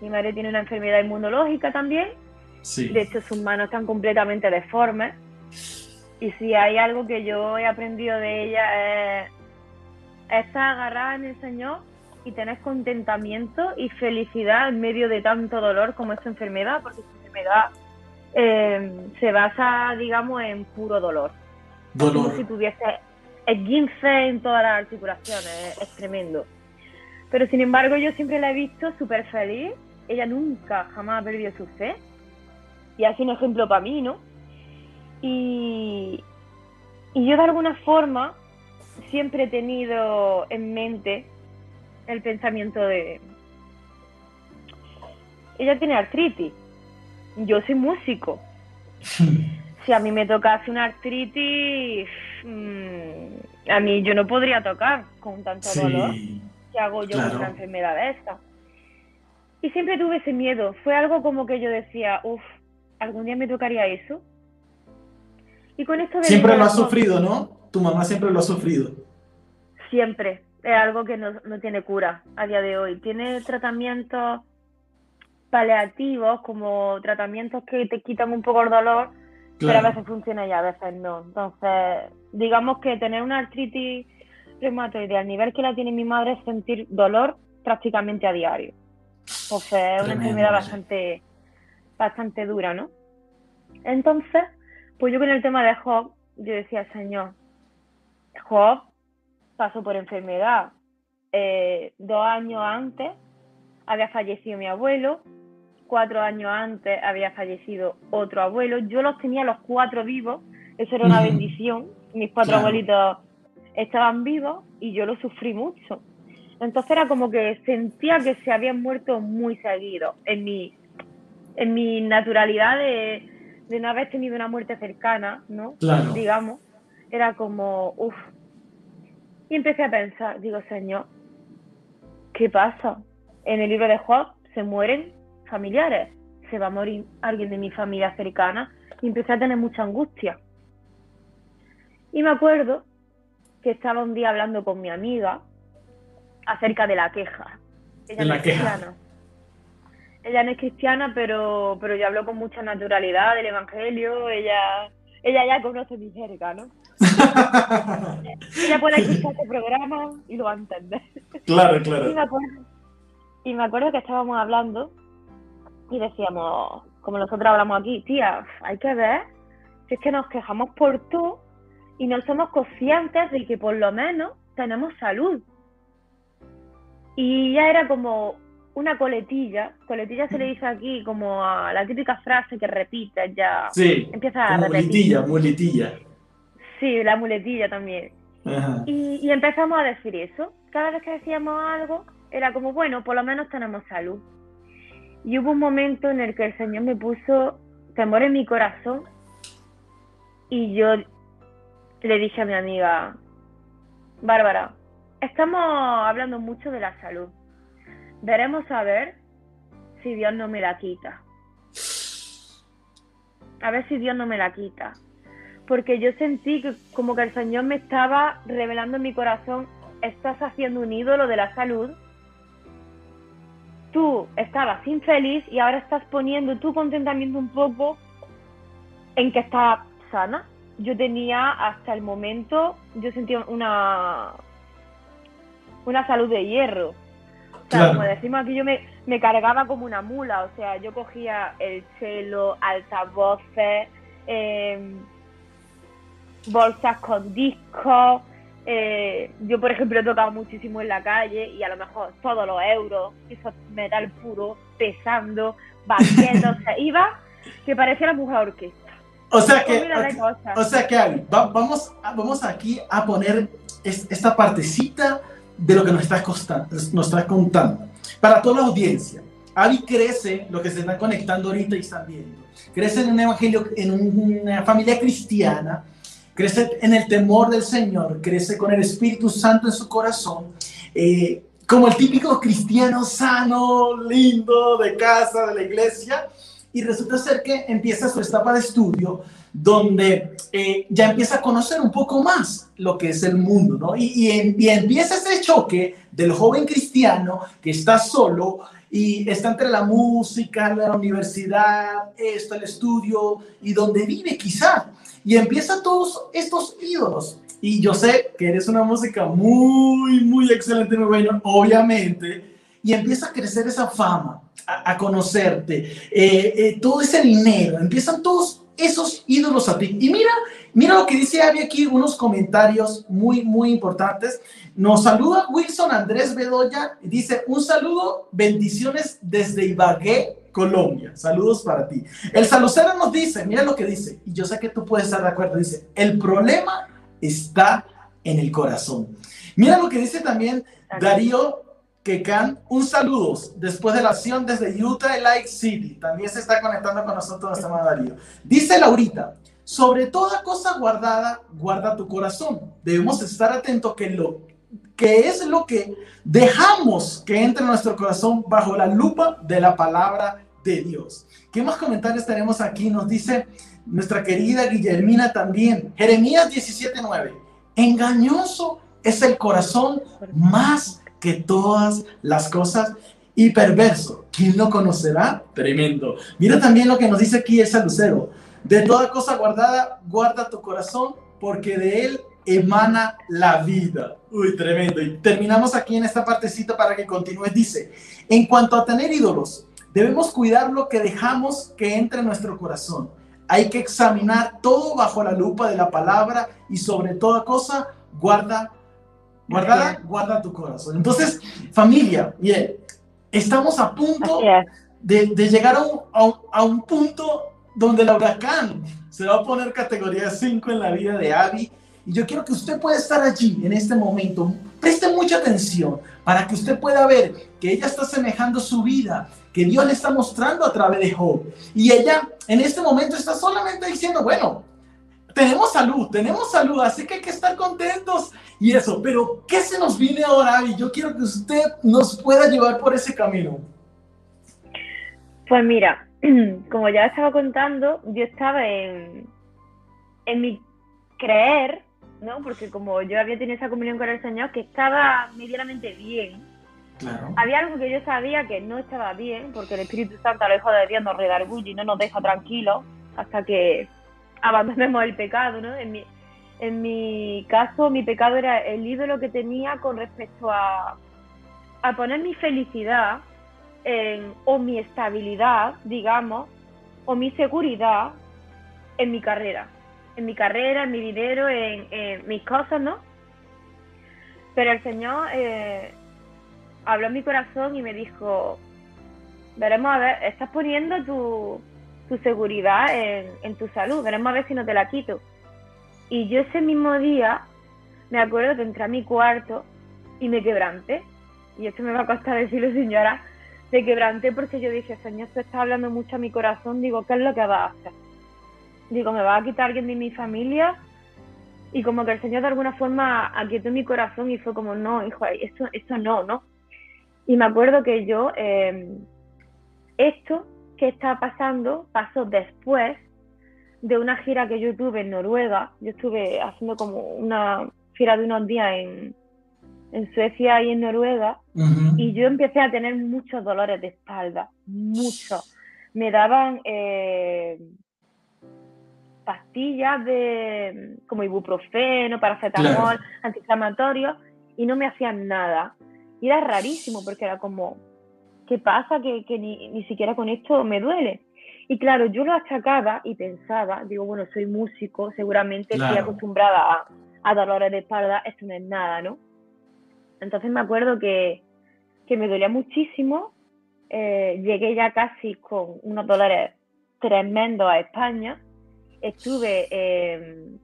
Mi madre tiene una enfermedad inmunológica también. Sí. De hecho, sus manos están completamente deformes. Y si hay algo que yo he aprendido de ella es estar agarrada en el Señor y tener contentamiento y felicidad en medio de tanto dolor como esta enfermedad, porque esta enfermedad eh, se basa, digamos, en puro dolor. Dolor. Como si tuviese esguince en todas las articulaciones, es, tremendo. Pero sin embargo, yo siempre la he visto súper feliz. Ella nunca, jamás ha perdido su fe. Y hace un ejemplo para mí, ¿no? Y, y yo de alguna forma siempre he tenido en mente el pensamiento de... Ella tiene artritis, yo soy músico. si a mí me tocase una artritis, mm, a mí yo no podría tocar con tanto dolor que hago yo con una enfermedad de esta. Y siempre tuve ese miedo. Fue algo como que yo decía, uff, algún día me tocaría eso. Y con esto de Siempre lo ha sufrido, ¿no? Tu mamá siempre lo ha sufrido. Siempre es algo que no, no tiene cura a día de hoy. Tiene tratamientos paliativos, como tratamientos que te quitan un poco el dolor, pero a veces funciona y a veces no. Entonces, digamos que tener una artritis reumatoide al nivel que la tiene mi madre es sentir dolor prácticamente a diario. O sea, es una enfermedad bastante, bastante dura, ¿no? Entonces, pues yo con el tema de Job, yo decía, Señor, Job pasó por enfermedad. Eh, dos años antes había fallecido mi abuelo, cuatro años antes había fallecido otro abuelo. Yo los tenía los cuatro vivos, eso era una bendición. Mis cuatro abuelitos estaban vivos y yo lo sufrí mucho. Entonces era como que sentía que se habían muerto muy seguido en mi, en mi naturalidad de, de no haber tenido una muerte cercana, ¿no? Digamos. Era como, uff. Y empecé a pensar, digo, Señor, ¿qué pasa? En el libro de Job se mueren familiares, se va a morir alguien de mi familia cercana y empecé a tener mucha angustia. Y me acuerdo que estaba un día hablando con mi amiga acerca de la queja. Ella no es cristiana. Ella no es cristiana, pero, pero yo hablo con mucha naturalidad del Evangelio. Ella, ella ya conoce mi jerga, ¿no? ella puede escuchar este programa y lo va a entender. Claro, claro. Y me acuerdo, que estábamos hablando y decíamos, como nosotros hablamos aquí, tía, hay que ver si es que nos quejamos por todo y no somos conscientes de que por lo menos tenemos salud. Y ya era como una coletilla, coletilla se le dice aquí como a la típica frase que repite ya. Sí, empieza a repetir. Muletilla, muletilla. Sí, la muletilla también. Y, y empezamos a decir eso. Cada vez que decíamos algo, era como, bueno, por lo menos tenemos salud. Y hubo un momento en el que el Señor me puso temor en mi corazón y yo le dije a mi amiga, Bárbara, estamos hablando mucho de la salud. Veremos a ver si Dios no me la quita. A ver si Dios no me la quita. Porque yo sentí que como que el Señor me estaba revelando en mi corazón, estás haciendo un ídolo de la salud. Tú estabas infeliz y ahora estás poniendo tu contentamiento un poco en que está sana. Yo tenía hasta el momento, yo sentía una, una salud de hierro. O sea, como decimos aquí, yo me, me, cargaba como una mula. O sea, yo cogía el cello, altavoces, eh, bolsas con discos. Eh, yo, por ejemplo, he tocado muchísimo en la calle y a lo mejor todos los euros, eso metal puro, pesando, batiendo, o sea, iba que parecía la mujer orquesta. O sea que, o sea que, vamos, vamos aquí a poner esta partecita de lo que nos estás, nos estás contando. Para toda la audiencia, Avi crece, lo que se están conectando ahorita y están viendo, crece en un evangelio, en una familia cristiana, crece en el temor del Señor, crece con el Espíritu Santo en su corazón, eh, como el típico cristiano sano, lindo, de casa, de la iglesia, y resulta ser que empieza su etapa de estudio donde eh, ya empieza a conocer un poco más lo que es el mundo, ¿no? Y, y, empieza ese choque del joven cristiano que está solo y está entre la música, la universidad, esto, el estudio y donde vive quizá. Y empieza todos estos ídolos. Y yo sé que eres una música muy, muy excelente, muy buena, obviamente. Y empieza a crecer esa fama, a, conocerte, eh, eh, todo ese dinero, empiezan todos esos ídolos a ti. Y mira, mira lo que dice Abby aquí, unos comentarios muy, muy importantes. Nos saluda Wilson Andrés Bedoya y dice, un saludo, bendiciones desde Ibagué, Colombia. Saludos para ti. El salucero nos dice, mira lo que dice, y yo sé que tú puedes estar de acuerdo, dice, el problema está en el corazón. Mira lo que dice también Darío que can un saludo después de la acción desde Utah Lake City. También se está conectando con nosotros nuestro Darío. Dice Laurita, sobre toda cosa guardada, guarda tu corazón. Debemos estar atentos que lo que es lo que dejamos que entre en nuestro corazón bajo la lupa de la palabra de Dios. ¿Qué más comentarios tenemos aquí? Nos dice nuestra querida Guillermina también. Jeremías 17:9. Engañoso es el corazón más que todas las cosas y perverso. ¿Quién lo conocerá? Tremendo. Mira también lo que nos dice aquí el Lucero. De toda cosa guardada, guarda tu corazón, porque de él emana la vida. Uy, tremendo. Y terminamos aquí en esta partecita para que continúes. Dice, en cuanto a tener ídolos, debemos cuidar lo que dejamos que entre en nuestro corazón. hay que examinar todo bajo la lupa de la palabra y sobre toda cosa, guarda, guarda, guarda tu corazón. Entonces, familia, bien, estamos a punto de, llegar a un, punto donde el huracán se va a poner categoría 5 en la vida de Abby. Y yo quiero que usted pueda estar allí en este momento. Preste mucha atención para que usted pueda ver que ella está semejando su vida, que Dios le está mostrando a través de Job. Y ella en este momento está solamente diciendo, bueno, tenemos salud, tenemos salud, así que hay que estar contentos y eso. Pero, ¿qué se nos viene ahora? Y yo quiero que usted nos pueda llevar por ese camino. Pues mira, como ya estaba contando, yo estaba en, en mi creer, ¿no? Porque como yo había tenido esa comunión con el Señor, que estaba medianamente bien. Había algo que yo sabía que no estaba bien, porque el Espíritu Santo, a lo lejos de Dios, nos redarguye y no nos deja tranquilos hasta que abandonemos el pecado, ¿no? En mi, en mi caso, mi pecado era el ídolo que tenía con respecto a, a poner mi felicidad o mi estabilidad, digamos, o mi seguridad en mi carrera. En mi carrera, en mi dinero, en, mis cosas, ¿no? Pero el Señor eh, habló en mi corazón y me dijo, veremos a ver, estás poniendo tu, tu seguridad en, tu salud, veremos a ver si no te la quito. Y yo ese mismo día me acuerdo que entré a mi cuarto y me quebranté. Y esto me va a costar decirlo, señora, me quebranté porque yo dije, Señor, esto está hablando mucho a mi corazón, digo, ¿qué es lo que va a hacer? Digo, ¿me va a quitar alguien de mi familia? Y como que el Señor de alguna forma aquietó mi corazón y fue como, no, hijo, eso, eso no, ¿no? Y me acuerdo que yo, em, esto que está pasando pasó después de una gira que yo tuve en Noruega. Yo estuve haciendo como una gira de unos días en, en Suecia y en Noruega, y yo empecé a tener muchos dolores de espalda, muchos. Me daban eh, pastillas de como ibuprofeno, paracetamol, antiinflamatorios, y no me hacían nada. Y era rarísimo porque era como, ¿qué pasa? Que, ni, ni, siquiera con esto me duele. Y claro, yo lo achacaba y pensaba, digo, bueno, soy músico, seguramente estoy acostumbrada a, a dolores de espalda, esto no es nada, ¿no? Entonces me acuerdo que, me dolía muchísimo. Eh, llegué ya casi con unos dólares tremendos a España. Estuve em,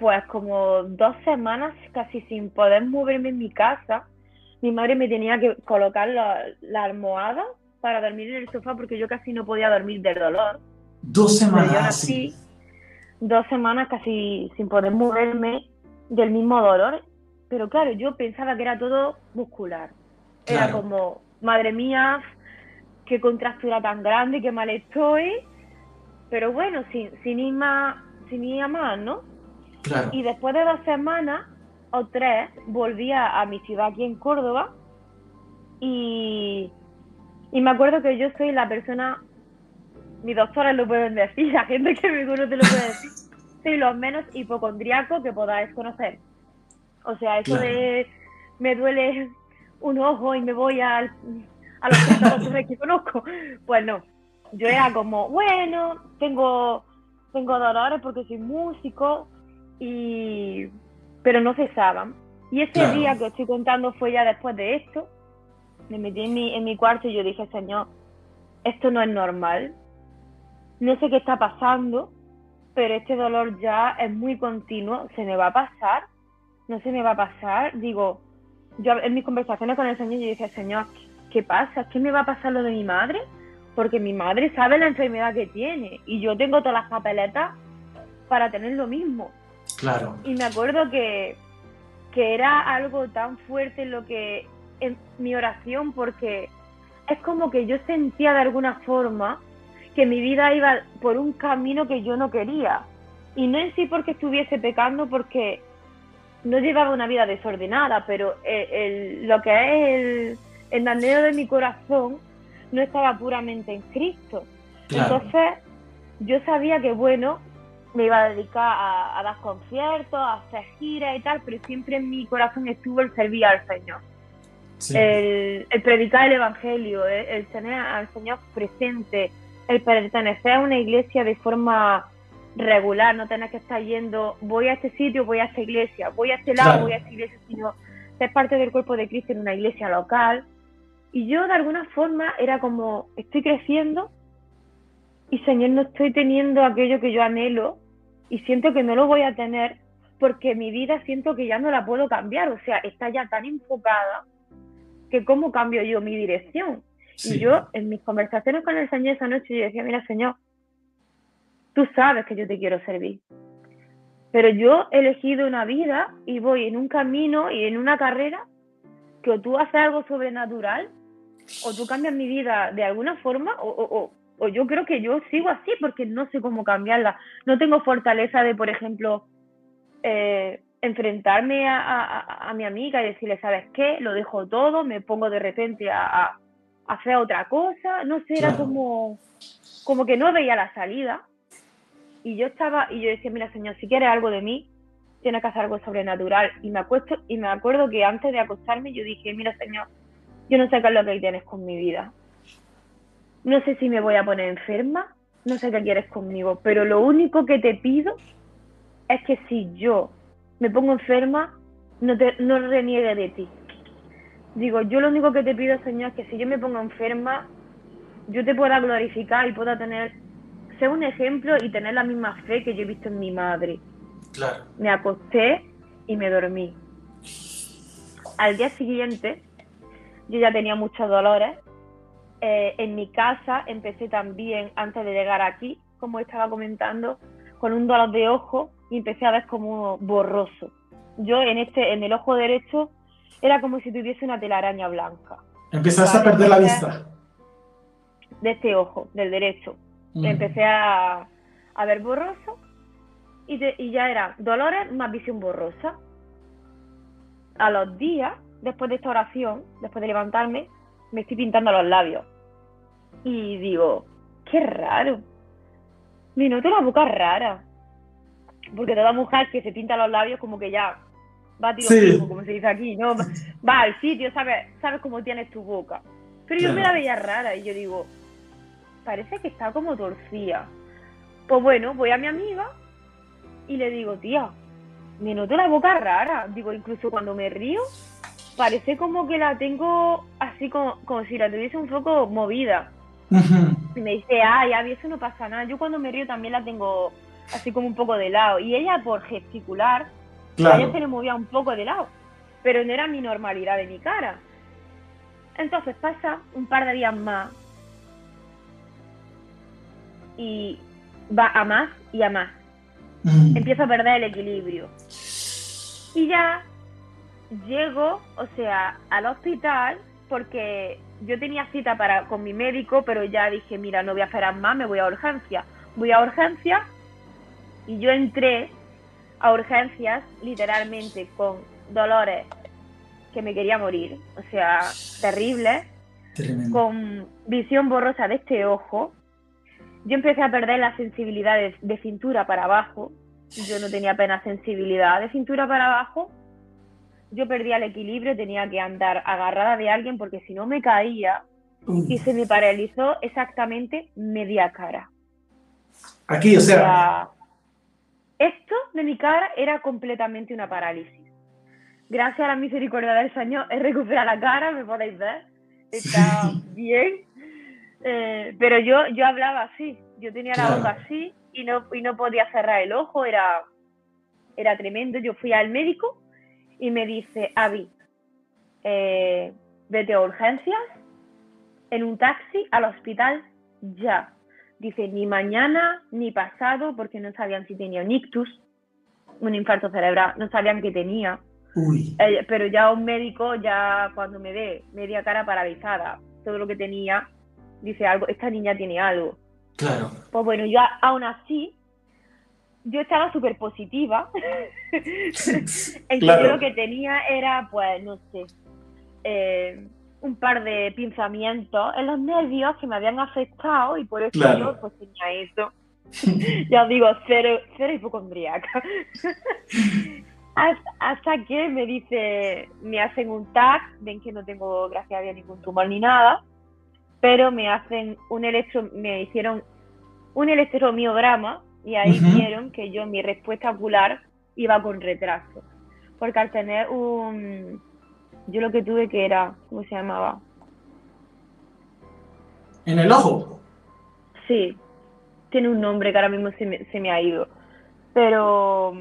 pues como dos semanas casi sin poder moverme en mi casa. Mi madre me tenía que colocar la, almohada para dormir en el sofá porque yo casi no podía dormir del dolor. Dos semanas. dos semanas casi sin poder moverme del mismo dolor pero claro, yo pensaba que era todo muscular. Era como, madre mía, qué contractura tan grande, qué mal estoy. Pero bueno, sin, sin ir más, sin ir a más, ¿no? Y después de dos semanas o tres, volví a, mi ciudad aquí en Córdoba. Y, y me acuerdo que yo soy la persona, mis doctores lo pueden decir, la gente que me conoce lo puede decir, soy lo menos hipocondriaco que podáis conocer. O sea, eso de me duele un ojo y me voy al, a los que conozco. Pues no, yo era como, bueno, tengo, tengo dolores porque soy músico, y pero no cesaban. Y ese día que estoy contando fue ya después de esto. Me metí en mi, en mi cuarto y yo dije, Señor, esto no es normal. No sé qué está pasando, pero este dolor ya es muy continuo, se me va a pasar no se me va a pasar. Digo, yo en mis conversaciones con el Señor, yo dije, Señor, ¿qué pasa? ¿Qué me va a pasar lo de mi madre? Porque mi madre sabe la enfermedad que tiene y yo tengo todas las papeletas para tener lo mismo. Claro. Y me acuerdo que, que era algo tan fuerte lo que en mi oración porque es como que yo sentía de alguna forma que mi vida iba por un camino que yo no quería. Y no en sí porque estuviese pecando, porque no llevaba una vida desordenada, pero el, lo que es el, el de mi corazón no estaba puramente en Cristo. Entonces, yo sabía que, bueno, me iba a dedicar a, dar conciertos, a hacer giras y tal, pero siempre en mi corazón estuvo el servir al Señor. El, predicar el Evangelio, el, tener al Señor presente el pertenecer a una iglesia de forma regular, no tener que estar yendo, voy a este sitio, voy a esta iglesia, voy a este lado, voy a esta iglesia, sino ser parte del cuerpo de Cristo en una iglesia local. Y yo de alguna forma era como, estoy creciendo y Señor, no estoy teniendo aquello que yo anhelo y siento que no lo voy a tener porque mi vida siento que ya no la puedo cambiar, o sea, está ya tan enfocada que cómo cambio yo mi dirección. Y yo en mis conversaciones con el Señor esa noche yo decía, mira Señor, tú sabes que yo te quiero servir, pero yo he elegido una vida y voy en un camino y en una carrera que o tú haces algo sobrenatural o tú cambias mi vida de alguna forma o, o yo creo que yo sigo así porque no sé cómo cambiarla. No tengo fortaleza de, por ejemplo, eh, enfrentarme a, mi amiga y decirle, ¿sabes qué? Lo dejo todo, me pongo de repente a, hacer otra cosa. No sé, era como, como que no veía la salida. Y yo estaba, y yo decía, mira, señor, si quieres algo de mí, tienes que hacer algo sobrenatural. Y me acuesto, y me acuerdo que antes de acostarme yo dije, mira, señor, yo no sé qué es lo que tienes con mi vida no sé si me voy a poner enferma, no sé qué quieres conmigo, pero lo único que te pido es que si yo me pongo enferma, no, te, no reniegue de ti. Digo, yo lo único que te pido, Señor, es que si yo me pongo enferma, yo te pueda glorificar y pueda tener, ser un ejemplo y tener la misma fe que yo he visto en mi madre. Claro. Me acosté y me dormí. Al día siguiente, yo ya tenía muchos dolores eh, en mi casa empecé también, antes de llegar aquí, como estaba comentando, con un dolor de ojo y empecé a ver como borroso. Yo en, este, en el ojo derecho era como si tuviese una telaraña blanca. Empezaste a perder la vista. De este ojo, del derecho. Mm. Empecé a, a, ver borroso y, y ya era dolores más visión borrosa. A los días, después de esta oración, después de levantarme, me estoy pintando los labios. Y digo, qué raro. Me noto la boca rara. Porque toda mujer que se pinta los labios como que ya va a tiro como se dice aquí, ¿no? Va al sitio, sabes, sabes cómo tienes tu boca. Pero yo me la veía rara y yo digo, parece que está como torcida. Pues bueno, voy a mi amiga y le digo, tía, me noto la boca rara. Digo, incluso cuando me río, parece como que la tengo así como, como si la tuviese un poco movida. Y me dice, ay, Abby, eso no pasa nada. Yo cuando me río también la tengo así como un poco de lado. Y ella por gesticular, ella se le movía un poco de lado. Pero no era mi normalidad de mi cara. Entonces pasa un par de días más. Y va a más y a más. Empiezo a perder el equilibrio. Y ya llego, o sea, al hospital porque yo tenía cita para con mi médico, pero ya dije, mira, no voy a esperar más, me voy a urgencia. Voy a urgencia y yo entré a urgencias literalmente con dolores que me quería morir, o sea, terrible, con visión borrosa de este ojo. Yo empecé a perder la sensibilidad de cintura para abajo, yo no tenía apenas sensibilidad de cintura para abajo yo perdía el equilibrio, tenía que andar agarrada de alguien porque si no me caía y se me paralizó exactamente media cara. Aquí, o sea... Esto de mi cara era completamente una parálisis. Gracias a la misericordia del Señor he recuperado la cara, me podéis ver. Está bien. Eh, pero yo, yo hablaba así, yo tenía la boca así y no, y no podía cerrar el ojo, era, era tremendo. Yo fui al médico y me dice, Avi, eh, vete a urgencias, en un taxi al hospital ya. Dice, ni mañana ni pasado, porque no sabían si tenía un ictus, un infarto cerebral, no sabían que tenía. Eh, pero ya un médico, ya cuando me ve media cara paralizada, todo lo que tenía, dice algo, esta niña tiene algo. Claro. Pues bueno, yo aún así yo estaba súper positiva. en que yo lo que tenía era, pues, no sé, eh, un par de pinzamientos en los nervios que me habían afectado y por eso yo pues tenía eso. ya os digo, cero, cero hipocondríaca. hasta, hasta, que me dice, me hacen un tag, ven que no tengo, gracias a Dios, ningún tumor ni nada. pero me hacen un electro, me hicieron un electromiograma y ahí vieron que yo mi respuesta ocular iba con retraso. Porque al tener un yo lo que tuve que era, ¿cómo se llamaba? ¿En el ojo? Sí, tiene un nombre que ahora mismo se me, se me ha ido. Pero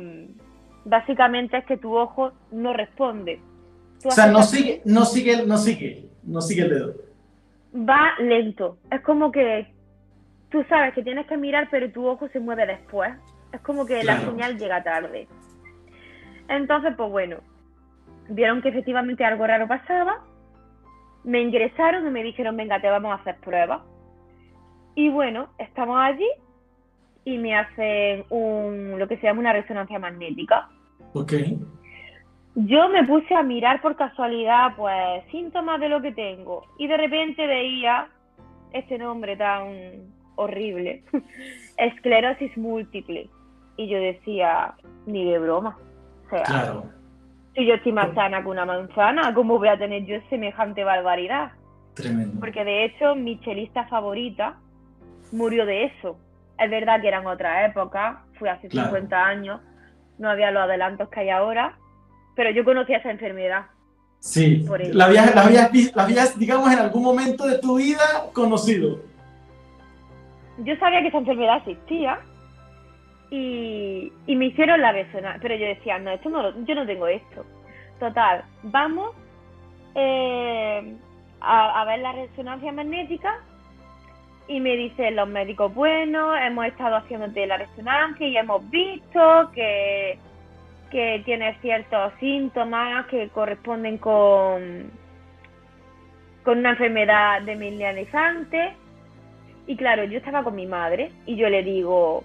básicamente es que tu ojo no responde. o sea, no sigue, no sigue, no sigue, no sigue el dedo. Va lento. Es como que tú sabes que tienes que mirar, pero tu ojo se mueve después. Es como que la señal llega tarde. Entonces, pues bueno, vieron que efectivamente algo raro pasaba, me ingresaron y me dijeron, venga, te vamos a hacer pruebas. Y bueno, estamos allí y me hacen un, lo que se llama una resonancia magnética. Ok. Yo me puse a mirar por casualidad, pues, síntomas de lo que tengo. Y de repente veía este nombre tan horrible, esclerosis múltiple. Y yo decía, ni de broma. O sea, claro. si yo estoy más sana que una manzana, ¿cómo voy a tener yo semejante barbaridad? Tremendo. Porque de hecho, mi chelista favorita murió de eso. Es verdad que eran otra época, fue hace 50 años, no había los adelantos que hay ahora, pero yo conocía esa enfermedad. Sí, la habías, la, habías, digamos, en algún momento de tu vida conocido. Yo sabía que esa enfermedad existía y, y me hicieron la resonancia, pero yo decía, no, esto no, yo no tengo esto. Total, vamos eh, a, a ver la resonancia magnética y me dicen los médicos, bueno, hemos estado haciéndote la resonancia y hemos visto que, que tienes ciertos síntomas que corresponden con, con una enfermedad demilianizante. Y claro, yo estaba con mi madre y yo le digo,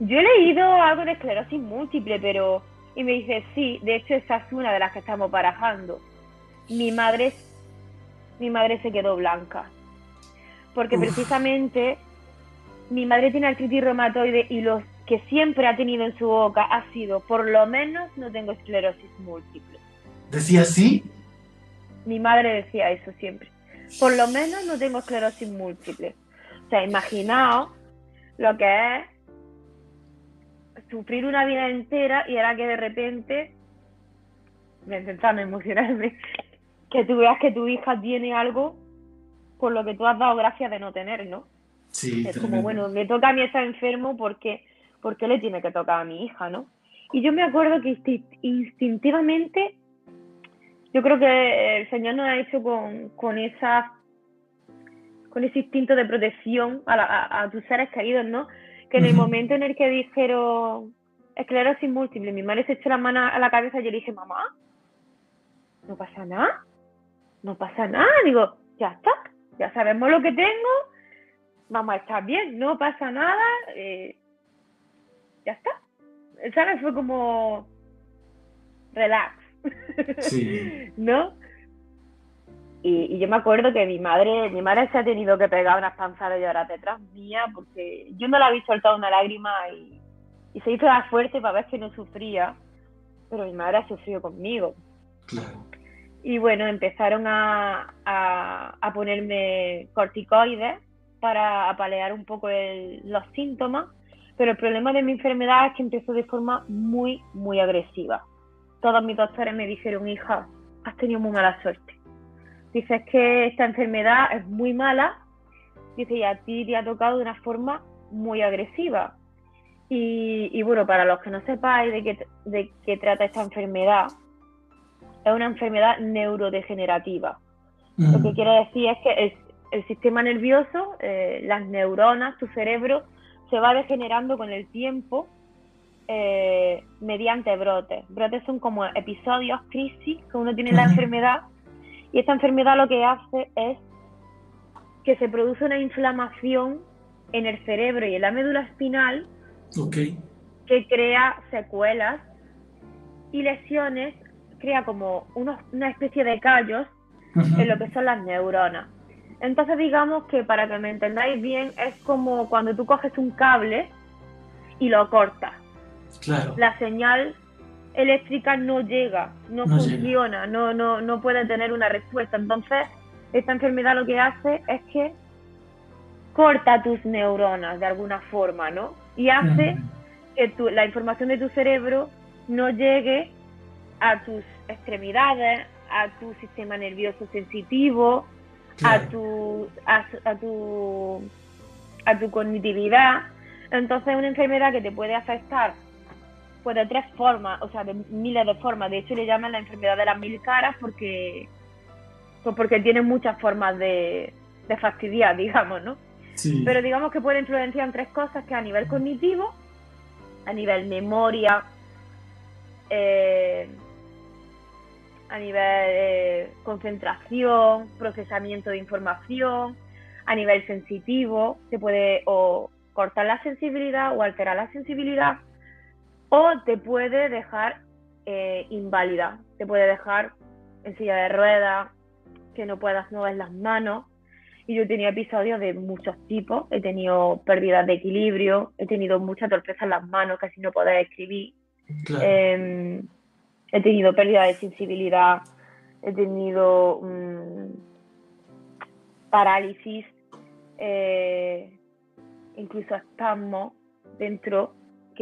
yo he leído algo de esclerosis múltiple, pero... Y me dice, sí, de hecho esa es una de las que estamos barajando. Mi madre, mi madre se quedó blanca porque precisamente mi madre tiene artritis reumatoide y lo que siempre ha tenido en su boca ha sido, por lo menos no tengo esclerosis múltiple. ¿Decía así? Mi madre decía eso siempre. Por lo menos no tengo esclerosis múltiple. O sea, imaginaos lo que es sufrir una vida entera y era que de repente, me intentando emocionarme, que tú veas que tu hija tiene algo por lo que tú has dado gracias de no tener, ¿no? Sí, es como, bueno, me toca a mí estar enfermo porque, porque le tiene que tocar a mi hija, ¿no? Y yo me acuerdo que instintivamente, yo creo que el Señor nos ha hecho con, con esa con ese instinto de protección a, a, tus seres caídos, ¿no? Que en el momento en el que dijeron esclerosis múltiple, mi madre se echó la mano a la cabeza y yo le dije, mamá, no pasa nada, no pasa nada, digo, ya está, ya sabemos lo que tengo, a estar bien, no pasa nada, eh, ya está. ¿Sabes? Fue como relax. Sí. ¿No? Y, yo me acuerdo que mi madre, mi madre se ha tenido que pegar unas panzadas de llorar detrás mía porque yo no la había soltado una lágrima y, y se hizo la fuerte para ver que no sufría, pero mi madre ha sufrido conmigo. Claro. Y bueno, empezaron a, a, ponerme corticoides para apalear un poco los síntomas, pero el problema de mi enfermedad es que empezó de forma muy, muy agresiva. Todos mis doctores me dijeron, hija, has tenido muy mala suerte. Dices que esta enfermedad es muy mala, dice, y a ti te ha tocado de una forma muy agresiva. Y, y bueno, para los que no sepáis de qué, de qué trata esta enfermedad, es una enfermedad neurodegenerativa. Lo que quiere decir es que el, sistema nervioso, eh, las neuronas, tu cerebro, se va degenerando con el tiempo eh, mediante brotes. Brotes son como episodios, crisis que uno tiene en la enfermedad y esta enfermedad lo que hace es que se produce una inflamación en el cerebro y en la médula espinal que crea secuelas y lesiones crea como una especie de callos en lo que son las neuronas. Entonces digamos que para que me entendáis bien es como cuando tú coges un cable y lo cortas. Claro. La señal eléctrica no llega, no, funciona, No, no, no puede tener una respuesta. Entonces esta enfermedad lo que hace es que corta tus neuronas de alguna forma, ¿no? Y hace que tu, la información de tu cerebro no llegue a tus extremidades, a tu sistema nervioso sensitivo, a, tu, a, tu, a tu cognitividad. Entonces es una enfermedad que te puede afectar pues de tres formas, o sea, de miles de formas. De hecho le llaman la enfermedad de las mil caras porque, pues porque tiene muchas formas de, de fastidiar, digamos, ¿no? Pero digamos que puede influenciar en tres cosas, que a nivel cognitivo, a nivel memoria, eh, a nivel eh, concentración, procesamiento de información, a nivel sensitivo, se puede o cortar la sensibilidad o alterar la sensibilidad, o te puede dejar eh, inválida, te puede dejar en silla de ruedas, que no puedas mover las manos. Y yo he tenido episodios de muchos tipos, he tenido pérdidas de equilibrio, he tenido mucha torpeza en las manos, casi no poder escribir. Em, he tenido pérdida de sensibilidad, he tenido mm, parálisis, eh, incluso espasmo dentro,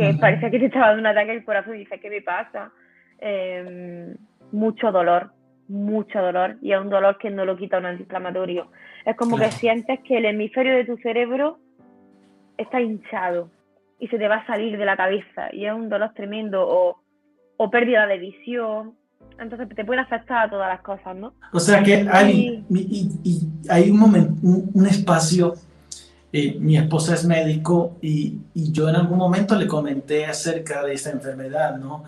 que parece que te estaba dando un ataque al corazón y dices, ¿qué me pasa? Em, mucho dolor, mucho dolor, y es un dolor que no lo quita un antiinflamatorio. Es como que sientes que el hemisferio de tu cerebro está hinchado y se te va a salir de la cabeza, y es un dolor tremendo, o o pérdida de visión. Entonces te puede afectar a todas las cosas, ¿no? O sea que y, hay un momento, un, espacio, eh, mi esposa es médico y, y, yo en algún momento le comenté acerca de esta enfermedad, ¿no?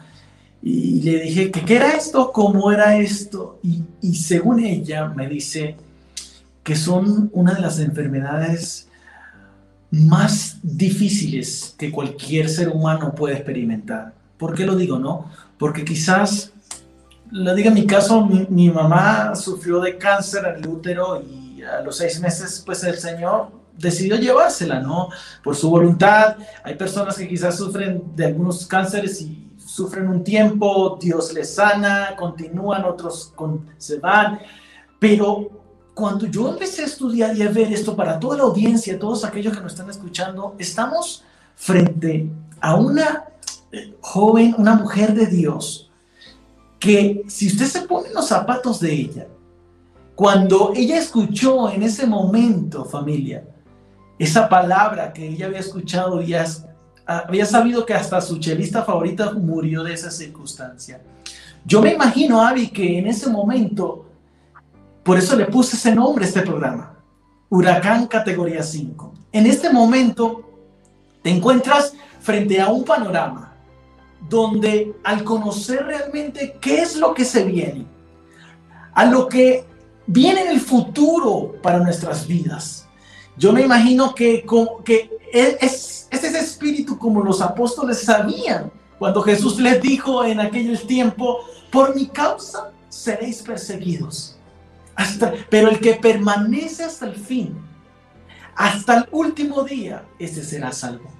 Y le dije que qué era esto, cómo era esto, y, y según ella me dice que son una de las enfermedades más difíciles que cualquier ser humano puede experimentar. ¿Por qué lo digo, no? Porque quizás, lo diga en mi caso, mi, mamá sufrió de cáncer el útero y a los seis meses, pues el Señor decidió llevársela, ¿no? Por su voluntad. Hay personas que quizás sufren de algunos cánceres y sufren un tiempo, Dios les sana, continúan, otros se van. Pero cuando yo empecé a estudiar y a ver esto para toda la audiencia, todos aquellos que nos están escuchando, estamos frente a una joven, una mujer de Dios, que si usted se pone los zapatos de ella, cuando ella escuchó en ese momento, familia, esa palabra que ella había escuchado y había sabido que hasta su chelista favorita murió de esa circunstancia. Yo me imagino, Avi, que en ese momento, por eso le puse ese nombre a este programa, Huracán categoría 5. En este momento te encuentras frente a un panorama donde al conocer realmente qué es lo que se viene, a lo que viene en el futuro para nuestras vidas, yo me imagino que, que es, es ese espíritu como los apóstoles sabían cuando Jesús les dijo en aquel tiempo, por mi causa seréis perseguidos. Hasta, pero el que permanece hasta el fin, hasta el último día, ese será salvo.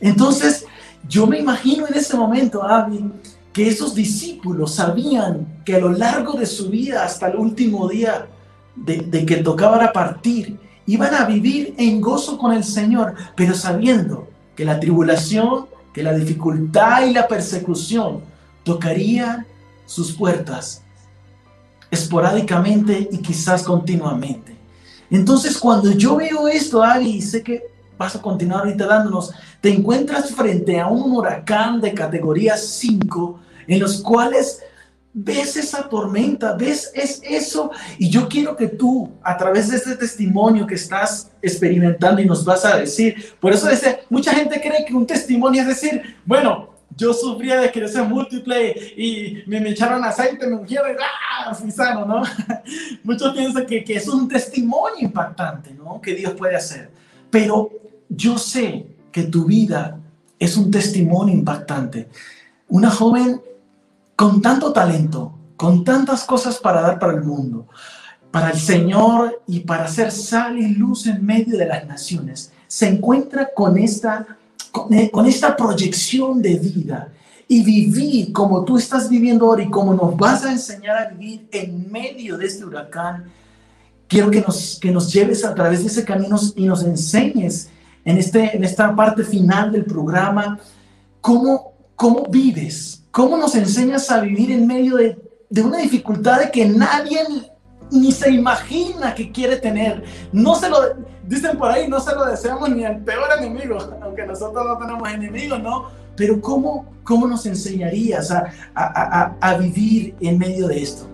Entonces, yo me imagino en ese momento, Abby, que esos discípulos sabían que a lo largo de su vida, hasta el último día de, que tocaba partir, iban a vivir en gozo con el Señor, pero sabiendo que la tribulación, que la dificultad y la persecución tocarían sus puertas esporádicamente y quizás continuamente. Entonces, cuando yo veo esto, Abby, sé que vas a continuar ahorita dándonos, te encuentras frente a un huracán de categoría 5 en los cuales ves esa tormenta, ves es eso y yo quiero que tú a través de este testimonio que estás experimentando y nos vas a decir, por eso dice, mucha gente cree que un testimonio es decir, bueno, yo sufría de crecer múltiple y me, me echaron aceite, me ungieron y ¡ah! Fui sano, ¿no? Muchos piensan que, que es un testimonio impactante, ¿no? Que Dios puede hacer. Pero yo sé que tu vida es un testimonio impactante. Una joven con tanto talento, con tantas cosas para dar para el mundo, para el Señor y para hacer sal y luz en medio de las naciones, se encuentra con esta, con, eh, esta proyección de vida. Y vivir como tú estás viviendo ahora y como nos vas a enseñar a vivir en medio de este huracán quiero que nos, que nos lleves a través de ese camino y nos enseñes en, este, en esta parte final del programa cómo, cómo vives, cómo nos enseñas a vivir en medio de, de una dificultad que nadie ni se imagina que quiere tener. No se lo, dicen por ahí, no se lo deseamos ni al peor enemigo, aunque nosotros no tenemos enemigos, ¿no? Pero ¿cómo, cómo nos enseñarías a, a, a, vivir en medio de esto?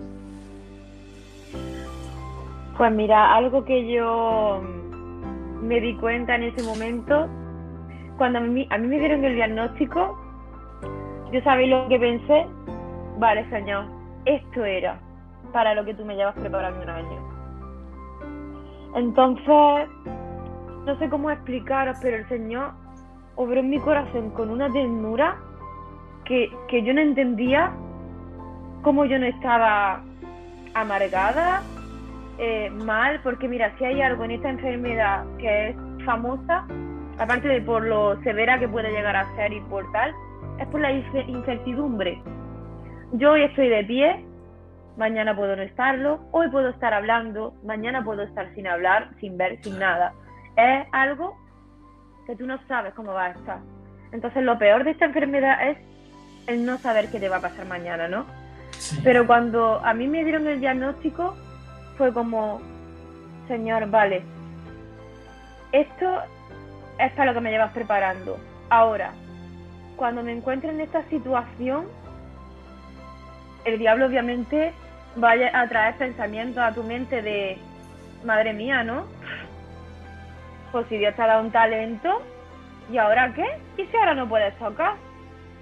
Pues mira, algo que yo me di cuenta en ese momento, cuando a a mí me dieron el diagnóstico, yo sabía lo que pensé, vale, señor, esto era para lo que tú me llevas preparando un año. Entonces, no sé cómo explicaros, pero el Señor obró en mi corazón con una ternura que, que yo no entendía cómo yo no estaba amargada, eh, mal, porque mira, si hay algo en esta enfermedad que es famosa, aparte de por lo severa que puede llegar a ser y por tal, es por la incertidumbre. Yo hoy estoy de pie, mañana puedo no estarlo, hoy puedo estar hablando, mañana puedo estar sin hablar, sin ver, sin nada. Es algo que tú no sabes cómo va a estar. Entonces lo peor de esta enfermedad es el no saber qué te va a pasar mañana, ¿no? Pero cuando a mí me dieron el diagnóstico, fue como, señor, vale, esto es para lo que me llevas preparando. Ahora, cuando me encuentro en esta situación, el diablo obviamente va a traer pensamientos a tu mente de, madre mía, ¿no? Pues si Dios te ha dado un talento, ¿y ahora qué? ¿Y si ahora no puedes tocar?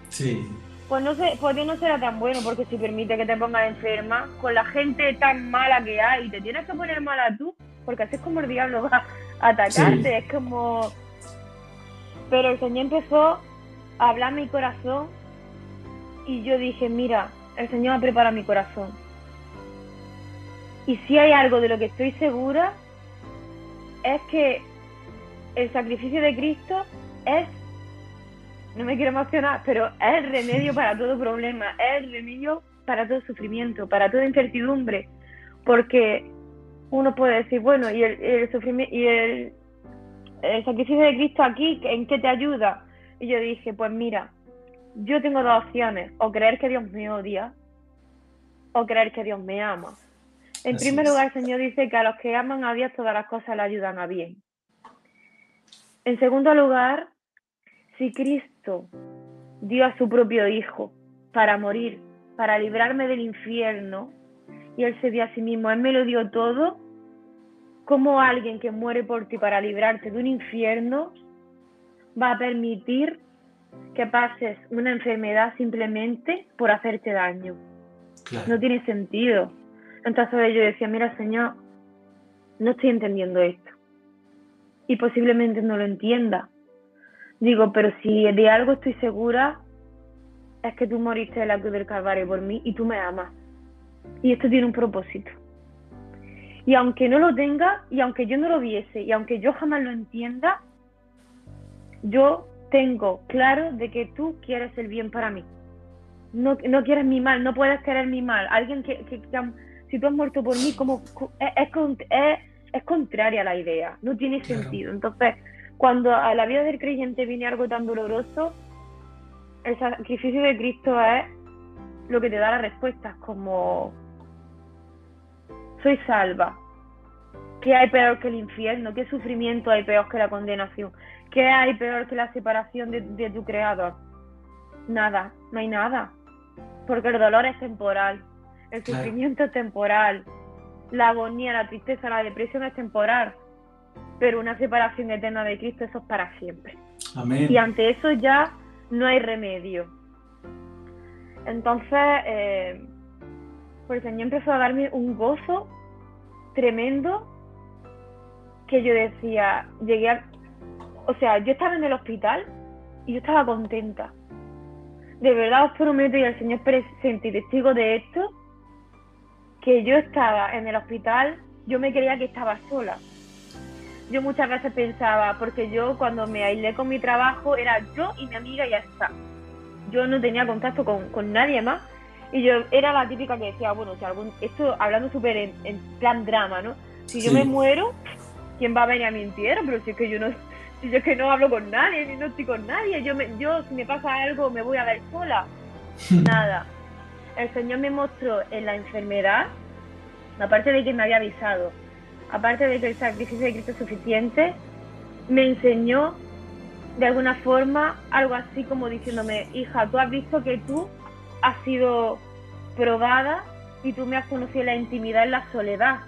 Sí. Pues no sé, pues Dios no será tan bueno porque si permite que te pongas enferma, con la gente tan mala que hay, te tienes que poner mala tú, porque así es como el diablo va a atacarte, es como... Pero el Señor empezó a hablar mi corazón y yo dije, mira, el Señor ha preparado mi corazón. Y si hay algo de lo que estoy segura, es que el sacrificio de Cristo es, no me quiero emocionar, pero es el remedio para todo problema, es el remedio para todo sufrimiento, para toda incertidumbre. Porque uno puede decir, bueno, y el, sufrimiento, y el, el sacrificio de Cristo aquí, ¿en qué te ayuda? Y yo dije, pues mira, yo tengo dos opciones, o creer que Dios me odia o creer que Dios me ama. En primer lugar, el Señor dice que a los que aman a Dios todas las cosas le ayudan a bien. En segundo lugar, si Cristo dio a su propio Hijo para morir, para librarme del infierno, y Él se dio a sí mismo, Él me lo dio todo, ¿cómo alguien que muere por ti para librarte de un infierno va a permitir que pases una enfermedad simplemente por hacerte daño. No tiene sentido. Entonces yo decía, mira Señor, no estoy entendiendo esto. Y posiblemente no lo entienda. Digo, pero si de algo estoy segura, es que tú moriste en la cruz del Calvario por mí y tú me amas. Y esto tiene un propósito. Y aunque no lo tenga, y aunque yo no lo viese, y aunque yo jamás lo entienda, yo tengo claro de que tú quieres el bien para mí. No, no quieres mi mal, no puedes querer mi mal. Alguien que, que, si tú has muerto por mí, como es, es, es, contraria a la idea, no tiene sentido. Entonces, cuando a la vida del creyente viene algo tan doloroso, el sacrificio de Cristo es lo que te da la respuesta, como soy salva. ¿Qué hay peor que el infierno? ¿Qué sufrimiento hay peor que la condenación? ¿Qué hay peor que la separación de, tu creador? Nada, no hay nada. Porque el dolor es temporal, el sufrimiento es temporal, la agonía, la tristeza, la depresión es temporal. Pero una separación eterna de Cristo, eso es para siempre. Y ante eso ya no hay remedio. Entonces, eh, pues el Señor empezó a darme un gozo tremendo que yo decía, llegué a, o sea, yo estaba en el hospital y yo estaba contenta. De verdad os prometo y el Señor presente y testigo de esto, que yo estaba en el hospital, yo me creía que estaba sola. Yo muchas veces pensaba, porque yo cuando me aislé con mi trabajo era yo y mi amiga y ya está. Yo no tenía contacto con, nadie más. Y yo era la típica que decía, bueno, si algún, esto hablando súper en, en plan drama, ¿no? Si yo me muero, ¿quién va a venir a mi entierro? Pero si es que yo no, yo es que no hablo con nadie, ni no estoy con nadie, yo, me, yo si me pasa algo me voy a ver sola. Nada. El Señor me mostró en la enfermedad, aparte de que me había avisado, aparte de que el sacrificio de Cristo es suficiente, me enseñó de alguna forma algo así como diciéndome, hija, tú has visto que tú has sido probada y tú me has conocido la intimidad en la soledad.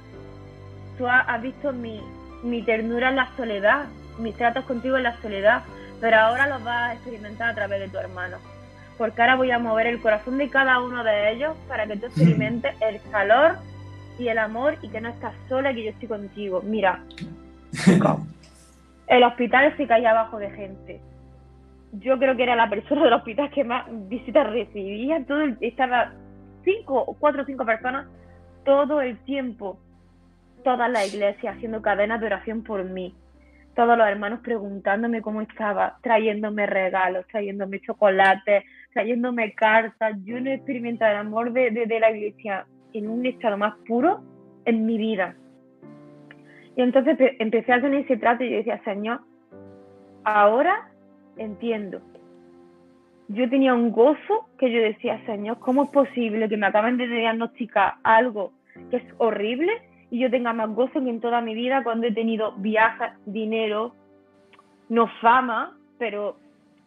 Tú has, visto mi, mi ternura en la soledad, mis tratos contigo en la soledad, pero ahora los vas a experimentar a través de tu hermano. Porque ahora voy a mover el corazón de cada uno de ellos para que tú experimentes el calor y el amor y que no estás sola y que yo estoy contigo. Mira, el hospital se caía abajo de gente. Yo creo que era la persona del hospital que más visitas recibía. Todo estaba cinco, cuatro o cinco personas todo el tiempo. Toda la iglesia haciendo cadenas de oración por mí. Todos los hermanos preguntándome cómo estaba, trayéndome regalos, trayéndome chocolates, trayéndome cartas. Yo no he experimentado el amor de, de la iglesia en un estado más puro en mi vida. Y entonces empecé a tener ese trato y yo decía, Señor, ahora entiendo. Yo tenía un gozo que yo decía, Señor, ¿cómo es posible que me acaben de diagnosticar algo que es horrible y yo tenga más gozo que en toda mi vida cuando he tenido viajes, dinero, no fama, pero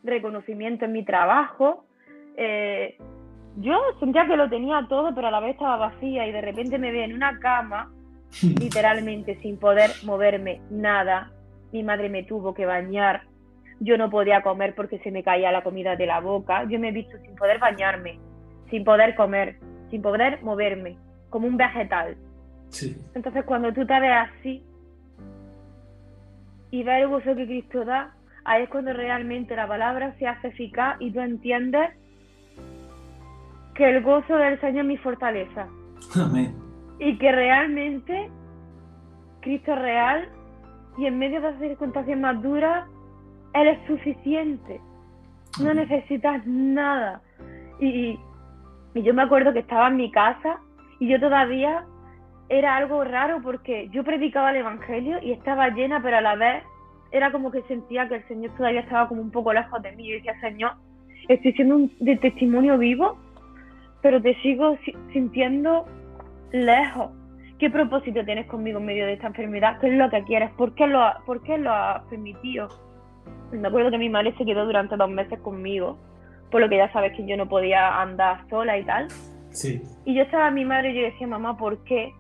reconocimiento en mi trabajo? Eh, yo sentía que lo tenía todo, pero a la vez estaba vacía y de repente me veía en una cama literalmente sin poder moverme nada. Mi madre me tuvo que bañar. Yo no podía comer porque se me caía la comida de la boca. Yo me he visto sin poder bañarme, sin poder comer, sin poder moverme, como un vegetal. Entonces cuando tú te ves así y ves el gozo que Cristo da, ahí es cuando realmente la palabra se hace eficaz y tú entiendes que el gozo del Señor es mi fortaleza. Amén y que realmente Cristo es real y en medio de las circunstancias más duras, Él es suficiente. No necesitas nada. Y, y, yo me acuerdo que estaba en mi casa y yo todavía era algo raro porque yo predicaba el Evangelio y estaba llena, pero a la vez era como que sentía que el Señor todavía estaba como un poco lejos de mí. Yo decía, Señor, estoy siendo un de testimonio vivo, pero te sigo sintiendo lejos. ¿Qué propósito tienes conmigo en medio de esta enfermedad? ¿Qué es lo que quieres? ¿Por qué lo, por qué lo has permitido? Me acuerdo que mi madre se quedó durante dos meses conmigo, por lo que ya sabes que yo no podía andar sola y tal. Sí. Y yo estaba a mi madre y yo decía, mamá, ¿por qué?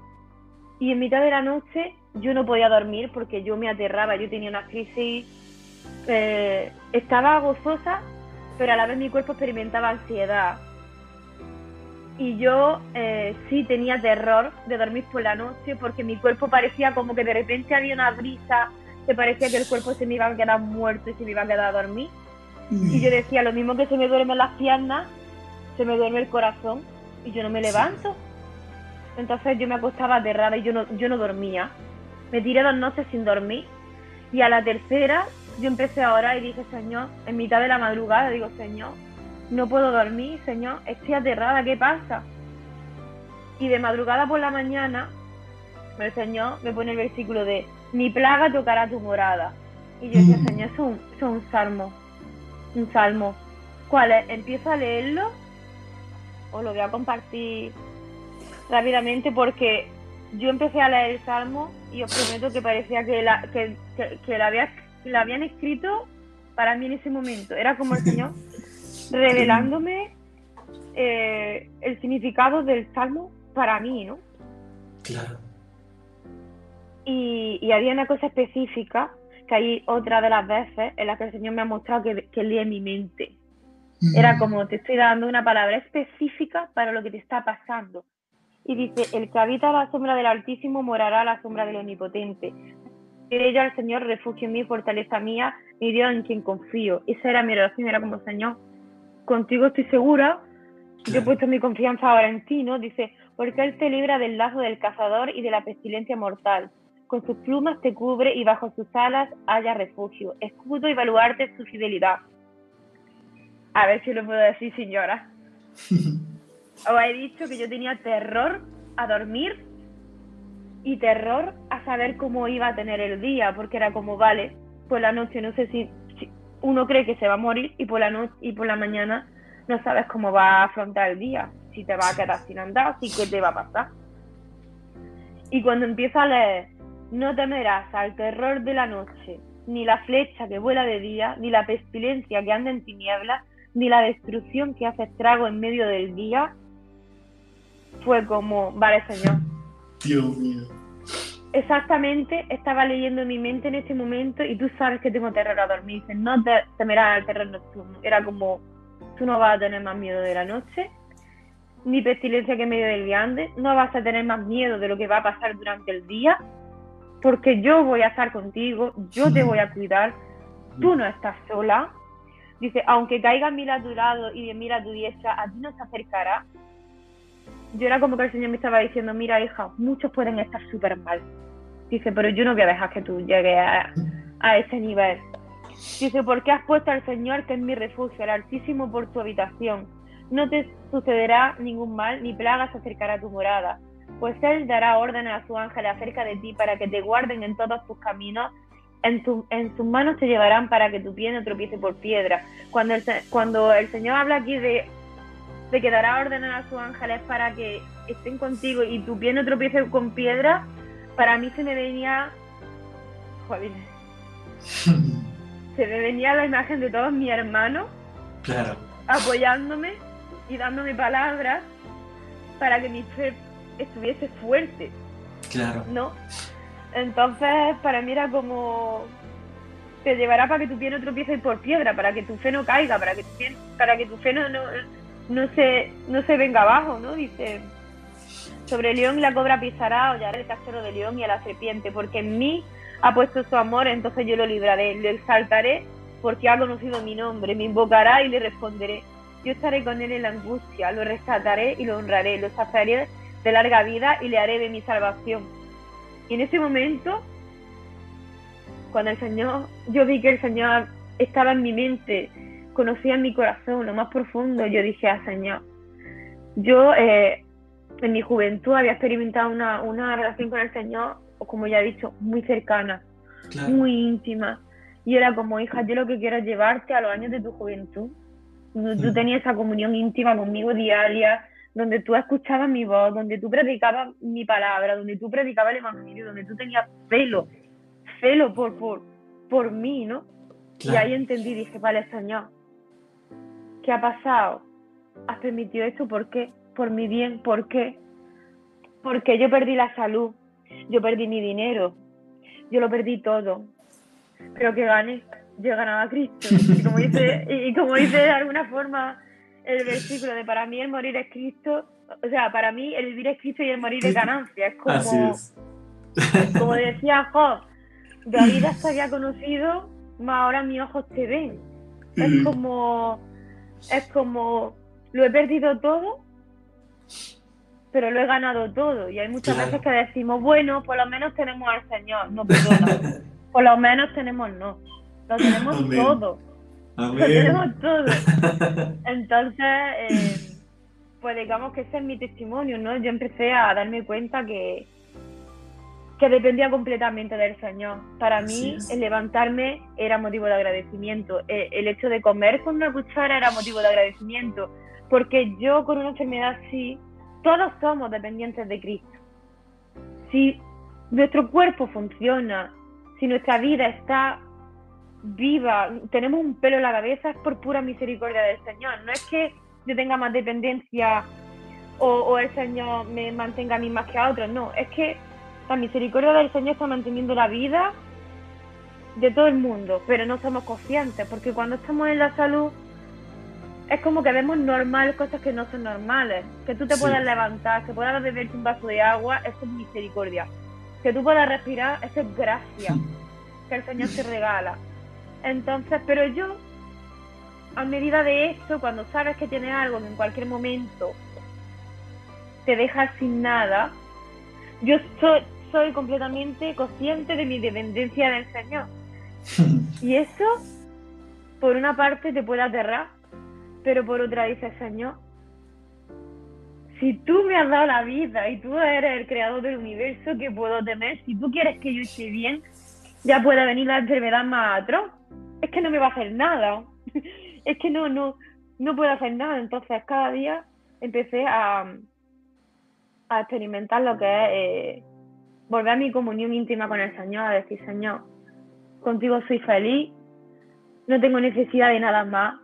Y en mitad de la noche yo no podía dormir porque yo me aterraba, yo tenía una crisis, eh, estaba gozosa, pero a la vez mi cuerpo experimentaba ansiedad y yo eh, sí tenía terror de dormir por la noche porque mi cuerpo parecía como que de repente había una brisa que parecía que el cuerpo se me iba a quedar muerto y se me iba a quedar a dormir. Y yo decía, lo mismo que se me duermen las piernas, se me duerme el corazón y yo no me levanto. Entonces yo me acostaba aterrada y yo no, yo no dormía. Me tiré dos noches sin dormir y a la tercera yo empecé a orar y dije, Señor, en mitad de la madrugada, digo, Señor, no puedo dormir, Señor, estoy aterrada, ¿qué pasa? Y de madrugada por la mañana, el Señor me pone el versículo de, mi plaga tocará tu morada. Y yo decía, mm. Señor, es un, es un salmo, un salmo. ¿Cuál es? Empiezo a leerlo, os lo voy a compartir rápidamente porque yo empecé a leer el salmo y os prometo que parecía que la, que, que, la, había, la habían escrito para mí en ese momento. Era como el Señor revelándome eh, el significado del salmo para mí, ¿no? Claro. Y, había una cosa específica, que hay otra de las veces en la que el Señor me ha mostrado que, que lee mi mente. Era como te estoy dando una palabra específica para lo que te está pasando. Y dice, el que habita la sombra del Altísimo morará a la sombra del Omnipotente. Diré yo al Señor, refugio en mí, fortaleza mía, mi Dios en quien confío. Esa era mi oración, era como, Señor, contigo estoy segura, yo he puesto mi confianza ahora en ti, ¿no? Dice, porque Él te libra del lazo del cazador y de la pestilencia mortal. Con sus plumas te cubre y bajo sus alas haya refugio. Escudo y baluarte su fidelidad. A ver si lo puedo decir, señora. Os he dicho que yo tenía terror a dormir y terror a saber cómo iba a tener el día, porque era como, vale, por la noche no sé si, uno cree que se va a morir y por la noche y por la mañana no sabes cómo va a afrontar el día, si te va a quedar sin andar, si qué te va a pasar. Y cuando empieza a leer, no temerás al terror de la noche, ni la flecha que vuela de día, ni la pestilencia que anda en tinieblas, ni la destrucción que hace estrago en medio del día, fue como, vale, Señor. Dios mío. Exactamente, estaba leyendo en mi mente en ese momento y tú sabes que tengo terror a dormir. Dice, no te temerás al terror nocturno. Era como, tú no vas a tener más miedo de la noche, ni pestilencia que medio del día no vas a tener más miedo de lo que va a pasar durante el día, porque yo voy a estar contigo, yo te voy a cuidar, tú no estás sola. Dice, aunque caiga mil a tu lado y de mil a tu diestra, a ti no se acercará. Yo era como que el Señor me estaba diciendo, mira hija, muchos pueden estar súper mal. Dice, pero yo no voy a dejar que tú llegues a, ese nivel. Dice, porque has puesto al Señor, que es mi refugio, el Altísimo, por tu habitación. No te sucederá ningún mal, ni plaga se acercará a tu morada pues Él dará órdenes a su ángel acerca de ti para que te guarden en todos tus caminos. En, tu, en sus manos te llevarán para que tu pie no tropiece por piedra. Cuando el, cuando el Señor habla aquí de, de que dará a sus ángeles para que estén contigo y tu pie no tropiece con piedra, para mí se me venía. Joder. se me venía la imagen de todos mis hermanos claro. apoyándome y dándome palabras para que mi fe estuviese fuerte. Claro. ¿No? Entonces, para mí era como te llevará para que tu pie no tropiece por piedra, para que tu fe no caiga, para que tu, para que tu fe no, no, se, no se venga abajo, ¿no? Dice, sobre león la cobra pisará, hollaré el cachorro de león y a la serpiente, porque en mí ha puesto su amor, entonces yo lo libraré, le exaltaré porque ha conocido mi nombre, me invocará y le responderé. Yo estaré con él en la angustia, lo rescataré y lo honraré, lo saciaré de larga vida y le haré de mi salvación. Y en ese momento, cuando el Señor, yo vi que el Señor estaba en mi mente, conocía en mi corazón, lo más profundo, yo dije, ah, Señor, yo eh, en mi juventud había experimentado una, una, relación con el Señor, como ya he dicho, muy cercana, muy íntima. Y era como, hija, yo lo que quiero es llevarte a los años de tu juventud. Tú mm. tenías esa comunión íntima conmigo diaria, donde tú escuchabas mi voz, donde tú predicabas mi palabra, donde tú predicabas el evangelio, donde tú tenías celo, celo por, por, por mí, ¿no? Y ahí entendí, dije, vale, Señor, ¿qué ha pasado? ¿Has permitido esto? ¿Por qué? Por mi bien, ¿por qué? Porque yo perdí la salud, yo perdí mi dinero, yo lo perdí todo, pero que gane, yo ganaba a Cristo. Y como dice, y como dice de alguna forma el versículo de para mí el morir es Cristo, o sea, para mí el vivir es Cristo y el morir es ganancia. Es como, como decía Job, David hasta había conocido, más ahora mis ojos te ven. Es como, es como, lo he perdido todo, pero lo he ganado todo. Y hay muchas veces que decimos, bueno, por lo menos tenemos al Señor, no perdona. por lo menos tenemos no. Lo tenemos todo. Lo tenemos todo. Entonces, eh, pues digamos que ese es mi testimonio, ¿no? Yo empecé a darme cuenta que, que dependía completamente del Señor. Para mí, el levantarme era motivo de agradecimiento. El, el, hecho de comer con una cuchara era motivo de agradecimiento. Porque yo con una enfermedad así, todos somos dependientes de Cristo. Si nuestro cuerpo funciona, si nuestra vida está viva, tenemos un pelo en la cabeza, es por pura misericordia del Señor. No es que yo tenga más dependencia o, el Señor me mantenga a mí más que a otros, no, es que la misericordia del Señor está manteniendo la vida de todo el mundo, pero no somos conscientes, porque cuando estamos en la salud es como que vemos normal cosas que no son normales. Que tú te puedas levantar, que puedas beberte un vaso de agua, eso es misericordia. Que tú puedas respirar, eso es gracia que el Señor te regala. Entonces, pero yo, a medida de esto, cuando sabes que tienes algo que en cualquier momento te deja sin nada, yo soy, soy completamente consciente de mi dependencia del Señor. Y eso, por una parte, te puede aterrar, pero por otra dice, Señor, si tú me has dado la vida y tú eres el creador del universo, ¿qué puedo temer? Si tú quieres que yo esté bien, ya puede venir la enfermedad más atroz. Es que no me va a hacer nada. es que no, no, no puedo hacer nada. Entonces cada día empecé a, a experimentar lo que es eh, volver a mi comunión íntima con el Señor, a decir, Señor, contigo soy feliz, no tengo necesidad de nada más.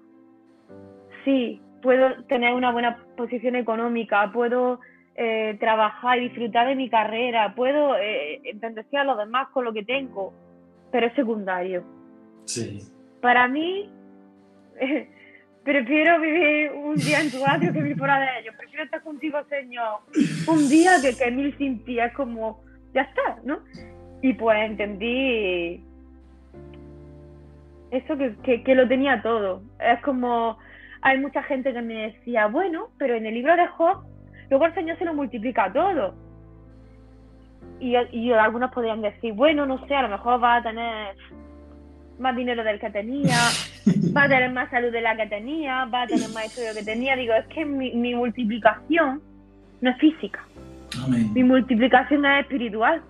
Sí, puedo tener una buena posición económica, puedo eh, trabajar y disfrutar de mi carrera, puedo eh, a los demás con lo que tengo, pero es secundario. Sí. Para mí, prefiero vivir un día en tu atrio que vivir fuera de ellos. Prefiero estar contigo, Señor, un día que, que mil sin ti. Es como, ya está, ¿no? Y pues entendí eso que, que, lo tenía todo. Es como, hay mucha gente que me decía, bueno, pero en el libro de Job, luego el Señor se lo multiplica todo. Y, y algunos podrían decir, bueno, no sé, a lo mejor va a tener más dinero del que tenía, va a tener más salud de la que tenía, va a tener más estudio que tenía. Digo, es que mi, mi multiplicación no es física. Amén. Mi multiplicación es espiritual.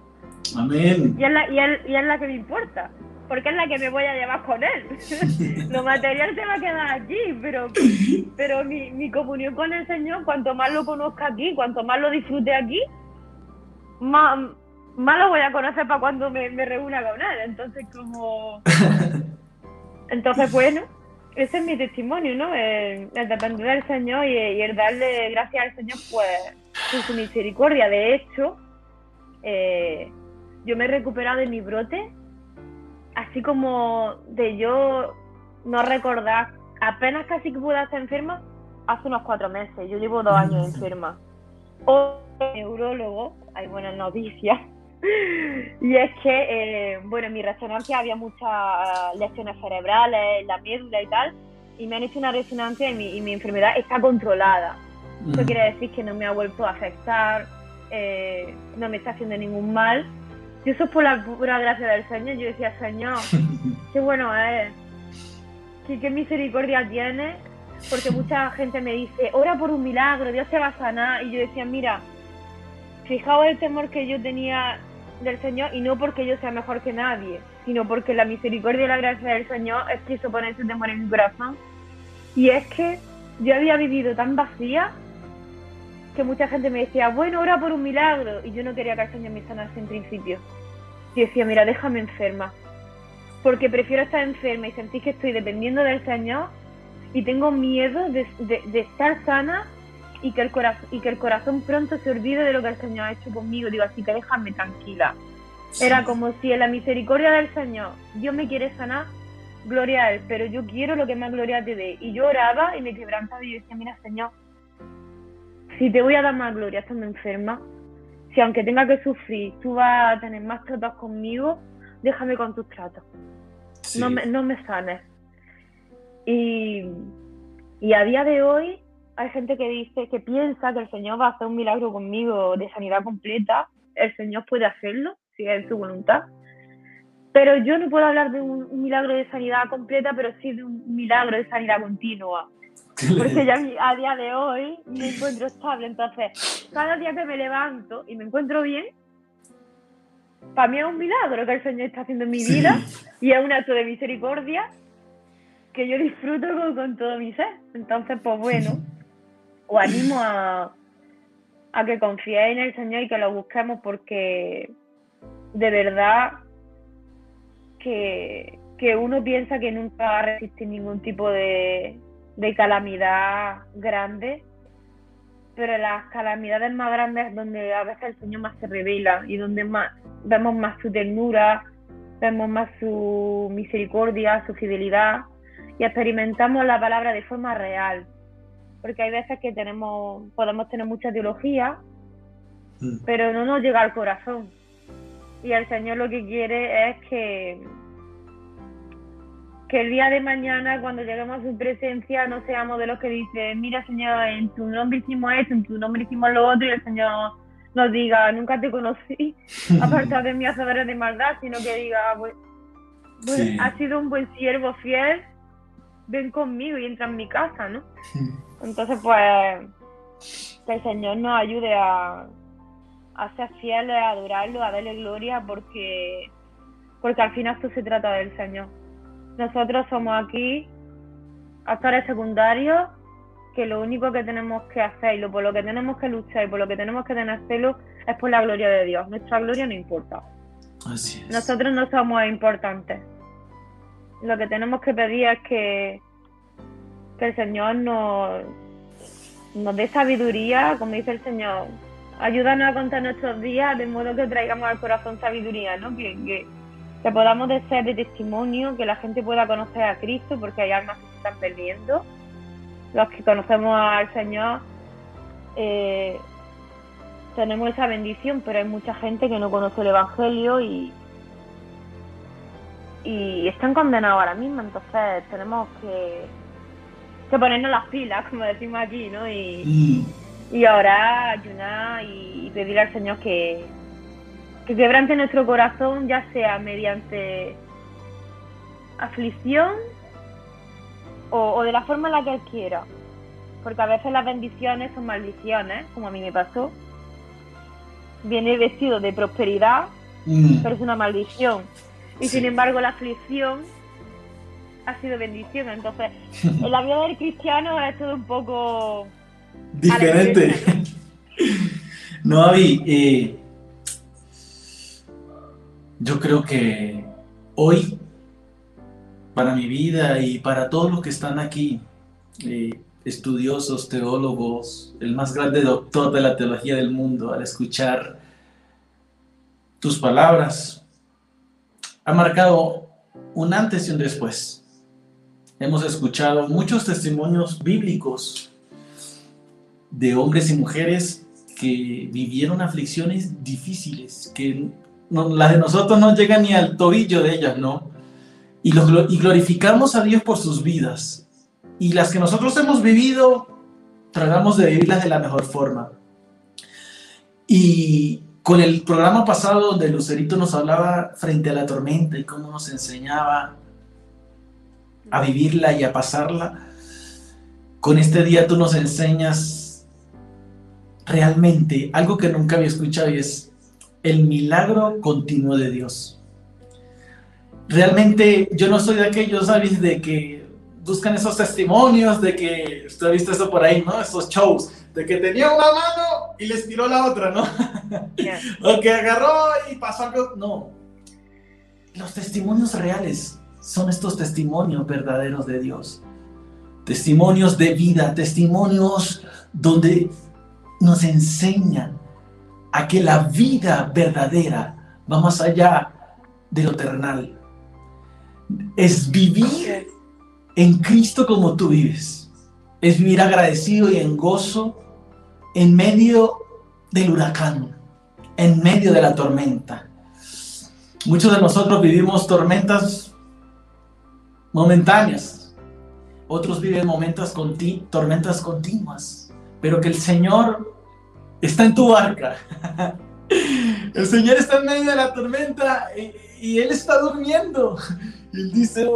Amén. Y es, la, y, es, y es la que me importa porque es la que me voy a llevar con él. lo material se va a quedar aquí, pero, pero mi, mi, comunión con el Señor, cuanto más lo conozca aquí, cuanto más lo disfrute aquí, más, más lo voy a conocer para cuando me, me reúna con él. Entonces, como... Entonces, bueno, ese es mi testimonio, ¿no? El, depender del Señor y, y, el darle gracias al Señor, pues, por su misericordia. De hecho, eh, yo me he recuperado de mi brote así como de yo no recordar, apenas casi que pude estar enferma, hace unos cuatro meses, yo llevo dos años enferma. O neurólogo, hay buenas noticias, y es que, eh, bueno, en mi resonancia había muchas lesiones cerebrales, la médula y tal, y me han hecho una resonancia y mi, y mi enfermedad está controlada. Eso quiere decir que no me ha vuelto a afectar, eh, no me está haciendo ningún mal, yo eso por la pura gracia del Señor, yo decía, Señor, qué bueno es, qué, misericordia tiene, porque mucha gente me dice, ora por un milagro, Dios te va a sanar, y yo decía, mira, fijaos el temor que yo tenía del Señor, y no porque yo sea mejor que nadie, sino porque la misericordia y la gracia del Señor es que hizo poner ese temor en mi corazón, y es que yo había vivido tan vacía que mucha gente me decía, bueno, ora por un milagro. Y yo no quería que el Señor me sanase en principio. Y decía, mira, déjame enferma. Porque prefiero estar enferma y sentir que estoy dependiendo del Señor y tengo miedo de, estar sana y que, el corazón, y que el corazón pronto se olvide de lo que el Señor ha hecho conmigo. Digo, así que déjame tranquila. Era como si en la misericordia del Señor Dios me quiere sanar, gloria a Él, pero yo quiero lo que más gloria te dé. Y yo oraba y me quebrantaba y decía, mira Señor, si te voy a dar más gloria estando enferma, si aunque tenga que sufrir, tú vas a tener más tratos conmigo, déjame con tus tratos. No, me, no me sanes. Y, y a día de hoy hay gente que dice, que piensa que el Señor va a hacer un milagro conmigo de sanidad completa. El Señor puede hacerlo, si es su voluntad. Pero yo no puedo hablar de un milagro de sanidad completa, pero sí de un milagro de sanidad continua. Porque ya a día de hoy me encuentro estable. Entonces, cada día que me levanto y me encuentro bien, para mí es un milagro que el Señor está haciendo en mi vida y es un acto de misericordia que yo disfruto con, todo mi ser. Entonces, pues bueno, os animo a, a que confiéis en el Señor y que lo busquemos porque de verdad que, que uno piensa que nunca va a resistir ningún tipo de, de calamidad grande, pero las calamidades más grandes es donde a veces el Señor más se revela y donde más vemos más su ternura, vemos más su misericordia, su fidelidad y experimentamos la palabra de forma real. Porque hay veces que tenemos, podemos tener mucha teología, mm. pero no nos llega al corazón. Y el Señor lo que quiere es que que el día de mañana, cuando lleguemos a su presencia, no seamos de los que dicen, mira Señor, en tu nombre hicimos esto, en tu nombre hicimos lo otro, y el Señor nos diga, nunca te conocí, aparte de mi hacedores de maldad, sino que diga, pues, pues has sido un buen siervo fiel, ven conmigo y entra en mi casa, ¿no? Entonces, pues, que el Señor nos ayude a, a ser fieles, a adorarlo, a darle gloria, porque, porque al final esto se trata del Señor. Nosotros somos aquí actores secundarios que lo único que tenemos que hacer y lo, por lo que tenemos que luchar y por lo que tenemos que tener celo es por la gloria de Dios. Nuestra gloria no importa. Nosotros no somos importantes. Lo que tenemos que pedir es que, que el Señor nos, nos dé sabiduría, como dice el Señor. Ayúdanos a contar nuestros días de modo que traigamos al corazón sabiduría, ¿no? Que, que, podamos de ser de testimonio, que la gente pueda conocer a Cristo, porque hay almas que se están perdiendo. Los que conocemos al Señor eh, tenemos esa bendición, pero hay mucha gente que no conoce el Evangelio y, y están condenados ahora mismo, entonces tenemos que, que ponernos las pilas, como decimos aquí, ¿no? Y, mm. y orar, ayunar y, pedir al Señor que, que quebrante nuestro corazón, ya sea mediante aflicción o, o de la forma en la que Él quiera. Porque a veces las bendiciones son maldiciones, como a mí me pasó viene vestido de prosperidad, mm. pero es una maldición. Y sin embargo la aflicción ha sido bendición. Entonces, en la vida del cristiano es todo un poco diferente. no, Avi, eh, yo creo que hoy, para mi vida y para todos los que están aquí, eh, estudiosos, teólogos, el más grande doctor de la teología del mundo, al escuchar tus palabras, ha marcado un antes y un después. Hemos escuchado muchos testimonios bíblicos de hombres y mujeres que vivieron aflicciones difíciles, que las de nosotros no llegan ni al tobillo de ellas, ¿no? Y, y glorificamos a Dios por sus vidas y las que nosotros hemos vivido, tratamos de vivirlas de la mejor forma. Y con el programa pasado donde Lucerito nos hablaba frente a la tormenta y cómo nos enseñaba a vivirla y a pasarla, con este día tú nos enseñas realmente algo que nunca había escuchado y es el milagro continuo de Dios. Realmente yo no soy de aquellos, ¿sabes? De que buscan esos testimonios de que, usted ha visto eso por ahí, ¿no? Esos shows, de que tenía una mano y les tiró la otra, ¿no? o que agarró y pasó algo. No. Los testimonios reales son estos testimonios verdaderos de Dios. Testimonios de vida, testimonios donde nos enseñan a que la vida verdadera va más allá de lo terrenal. Es vivir en Cristo como tú vives. Es vivir agradecido y en gozo en medio del huracán, en medio de la tormenta. Muchos de nosotros vivimos tormentas momentáneas, otros viven momentos conti tormentas continuas, pero que el Señor está en tu barca. el Señor está en medio de la tormenta y, y Él está durmiendo. Y Él dice,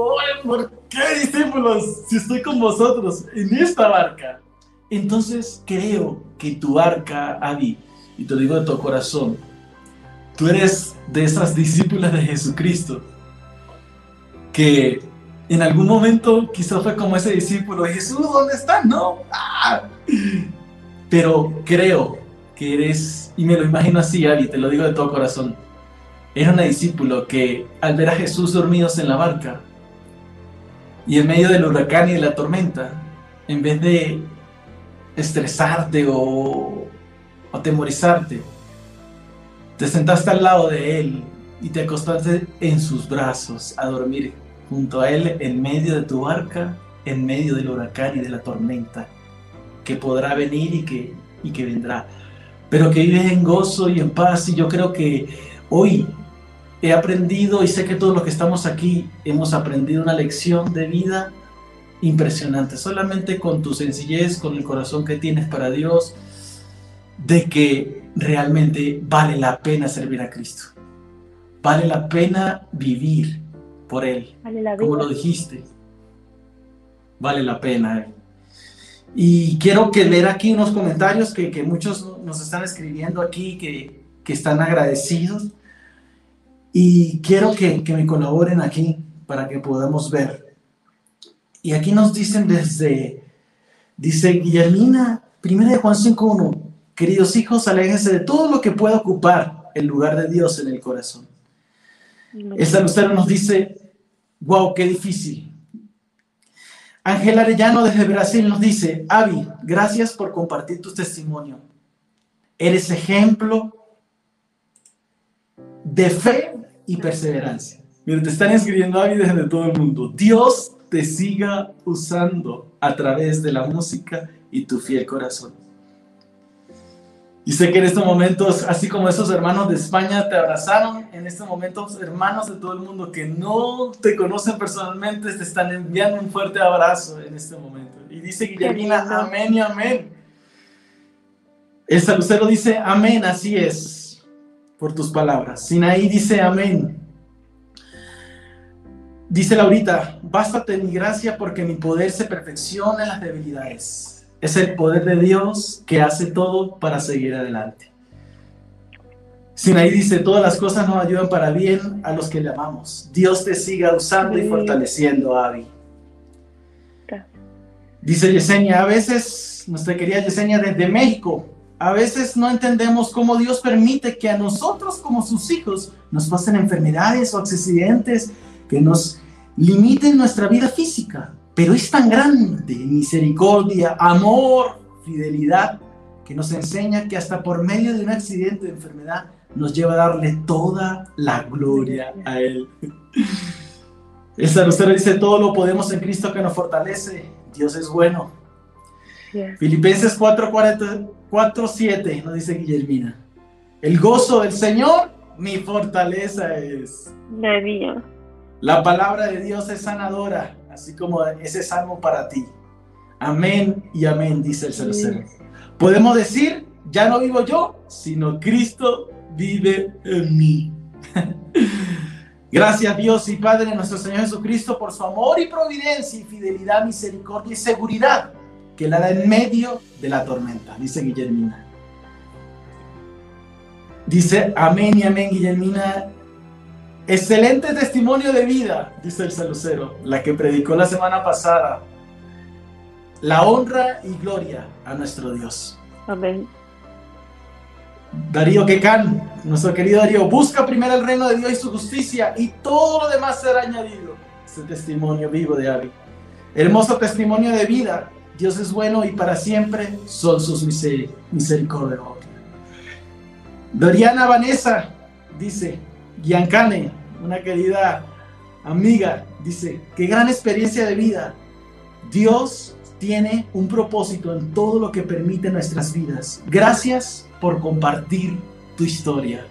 ¿por qué discípulos si estoy con vosotros en esta barca? Entonces creo que tu barca, Abby, y te digo de tu corazón, tú eres de esas discípulas de Jesucristo que en algún momento quizás fue como ese discípulo, Jesús, ¿dónde estás? No. ¡Ah! Pero creo que eres, y me lo imagino así, Abby, te lo digo de todo corazón, era un discípulo que al ver a Jesús dormidos en la barca y en medio del huracán y de la tormenta, en vez de estresarte o atemorizarte, te sentaste al lado de él y te acostaste en sus brazos a dormir junto a él en medio de tu barca, en medio del huracán y de la tormenta que podrá venir y que, y que vendrá, pero que vives en gozo y en paz y yo creo que hoy he aprendido y sé que todos los que estamos aquí hemos aprendido una lección de vida impresionante, solamente con tu sencillez, con el corazón que tienes para Dios, de que realmente vale la pena servir a Cristo. Vale la pena vivir por Él, como lo dijiste. Vale la pena. Y quiero que leer aquí unos comentarios que, que muchos nos están escribiendo aquí, que, que están agradecidos. Y quiero que, que me colaboren aquí para que podamos ver. Y aquí nos dicen desde, dice Guillermina, 1 de Juan 5.1, queridos hijos, aléjense de todo lo que pueda ocupar el lugar de Dios en el corazón. Esta lucero nos dice, wow, qué difícil. Ángel Arellano desde Brasil nos dice, Avi, gracias por compartir tu testimonio. Eres ejemplo de fe y perseverancia. Mira, te están escribiendo Avi desde todo el mundo. Dios te siga usando a través de la música y tu fiel corazón. Y sé que en estos momentos, así como esos hermanos de España te abrazaron, en estos momentos hermanos de todo el mundo que no te conocen personalmente te están enviando un fuerte abrazo en este momento. Y dice Guillermina, amén y amén. El salucero dice, amén, así es, por tus palabras. Sinaí dice, amén. Dice Laurita, bástate mi gracia porque mi poder se perfecciona en las debilidades. Es el poder de Dios que hace todo para seguir adelante. Sinaí dice, todas las cosas nos ayudan para bien a los que le amamos. Dios te siga usando y fortaleciendo, Avi. Dice Yesenia, a veces, nuestra querida Yesenia desde México, a veces no entendemos cómo Dios permite que a nosotros como sus hijos nos pasen enfermedades o accidentes que nos limiten nuestra vida física. Pero es tan grande misericordia, amor, fidelidad, que nos enseña que hasta por medio de un accidente de enfermedad nos lleva a darle toda la gloria a Él. Esta usted dice, todo lo podemos en Cristo que nos fortalece. Dios es bueno. Filipenses 4, 7 nos dice Guillermina. El gozo del Señor, mi fortaleza es. La palabra de Dios es sanadora así como ese salmo para ti. Amén y amén, dice el Celestial. Podemos decir, ya no vivo yo, sino Cristo vive en mí. Gracias Dios y Padre nuestro Señor Jesucristo por su amor y providencia y fidelidad, misericordia y seguridad que la da en medio de la tormenta, dice Guillermina. Dice amén y amén, Guillermina. Excelente testimonio de vida, dice el celucero, la que predicó la semana pasada. La honra y gloria a nuestro Dios. Amén. Darío Quecan, nuestro querido Darío, busca primero el reino de Dios y su justicia y todo lo demás será añadido. Ese testimonio vivo de Ari. Hermoso testimonio de vida. Dios es bueno y para siempre son sus misericordias. Doriana Vanessa dice, Giancane, una querida amiga, dice, qué gran experiencia de vida. Dios tiene un propósito en todo lo que permite nuestras vidas. Gracias por compartir tu historia.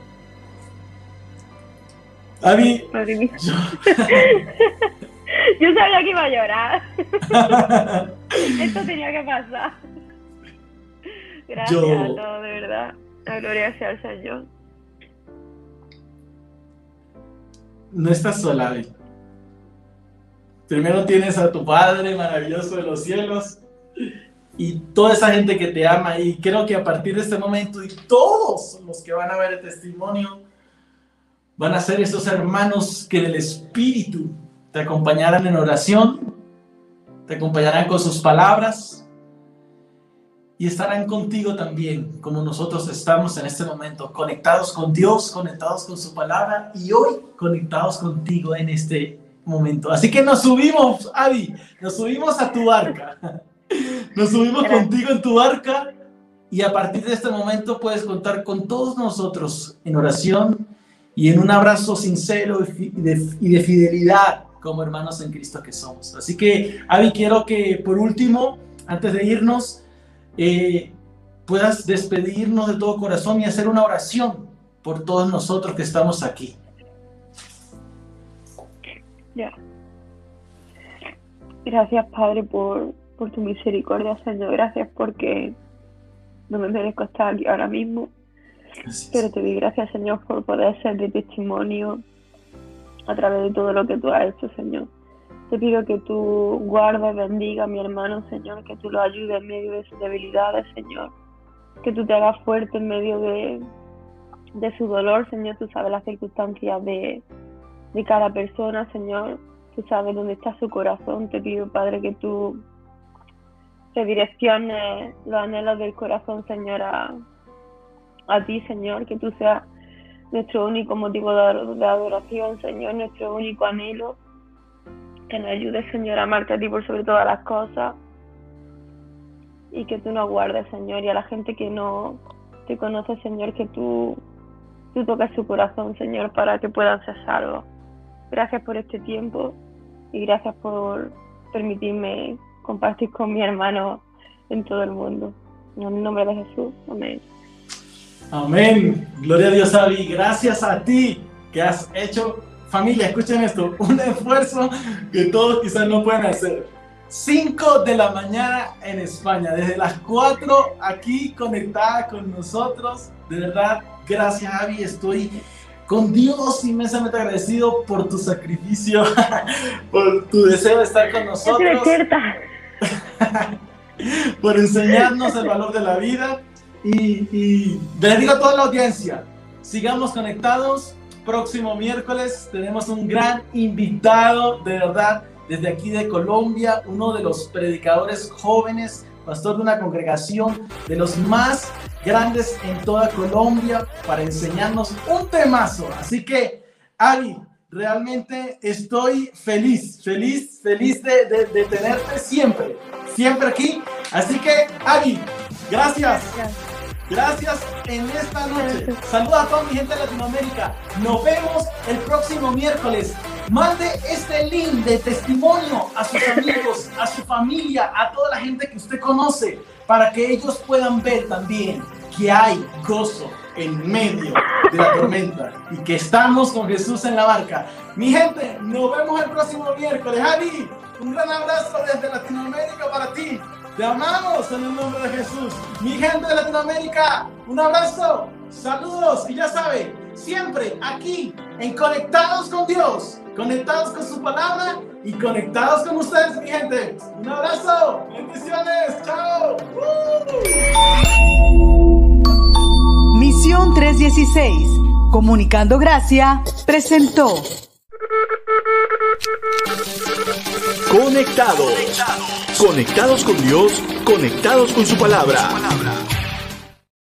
A mí... Yo... sabía que iba a llorar. Esto tenía que pasar. Gracias a todos, de verdad. La gloria sea al Señor. No estás sola, Primero tienes a tu Padre maravilloso de los cielos y toda esa gente que te ama. Y creo que a partir de este momento y todos los que van a ver el testimonio van a ser esos hermanos que del Espíritu te acompañarán en oración, te acompañarán con sus palabras, y estarán contigo también, como nosotros estamos en este momento, conectados con Dios, conectados con su palabra y hoy conectados contigo en este momento. Así que nos subimos, Avi, nos subimos a tu barca. Nos subimos contigo en tu barca y a partir de este momento puedes contar con todos nosotros en oración y en un abrazo sincero y de, fidelidad como hermanos en Cristo que somos. Así que, Avi, quiero que por último, antes de irnos, eh, puedas despedirnos de todo corazón y hacer una oración por todos nosotros que estamos aquí. Ya. Gracias, Padre, por, por tu misericordia, Señor. Gracias porque no me merezco estar aquí ahora mismo. Pero te doy gracias, Señor, por poder ser de testimonio a través de todo lo que tú has hecho, Señor. Te pido que tú guardes, bendiga a mi hermano, Señor, que tú lo ayudes en medio de sus debilidades, Señor. Que tú te hagas fuerte en medio de, de su dolor, Señor. Tú sabes las circunstancias de, de cada persona, Señor. Tú sabes dónde está su corazón. Te pido, Padre, que tú redirecciones los anhelos del corazón, Señor, a, a ti, Señor. Que tú seas nuestro único motivo de adoración, Señor, nuestro único anhelo que nos ayude, Señor, a amarte a ti por sobre todas las cosas y que tú nos guardes, Señor, y a la gente que no te conoce, Señor, que tú, tú toques su corazón, Señor, para que puedan ser salvos. Gracias por este tiempo y gracias por permitirme compartir con mi hermano en todo el mundo. En el nombre de Jesús, amén. Amén. Gloria a Dios, Abby. Gracias a ti que has hecho Familia, escuchen esto, un esfuerzo que todos quizás no pueden hacer. 5 de la mañana en España, desde las 4 aquí conectada con nosotros. De verdad, gracias Javi, estoy con Dios inmensamente agradecido por tu sacrificio, por tu deseo de estar con nosotros. por enseñarnos el valor de la vida. Y, y les digo a toda la audiencia, sigamos conectados, próximo miércoles tenemos un gran invitado, de verdad, desde aquí de Colombia, uno de los predicadores jóvenes, pastor de una congregación de los más grandes en toda Colombia, para enseñarnos un temazo. Así que, Ari, realmente estoy feliz, feliz, feliz de, de, tenerte siempre, siempre aquí. Así que, Ari, gracias. Gracias en esta noche. Saludos a toda mi gente de Latinoamérica. Nos vemos el próximo miércoles. Mande este link de testimonio a sus amigos, a su familia, a toda la gente que usted conoce, para que ellos puedan ver también que hay gozo en medio de la tormenta y que estamos con Jesús en la barca. Mi gente, nos vemos el próximo miércoles. Javi, un gran abrazo desde Latinoamérica para ti. Te amamos en el nombre de Jesús. Mi gente de Latinoamérica, un abrazo, saludos y ya sabe, siempre aquí en Conectados con Dios, conectados con su palabra y conectados con ustedes, mi gente. Un abrazo, bendiciones, chao. Misión 316, Comunicando Gracia, presentó. Conectados. Conectados con Dios, conectados con su palabra.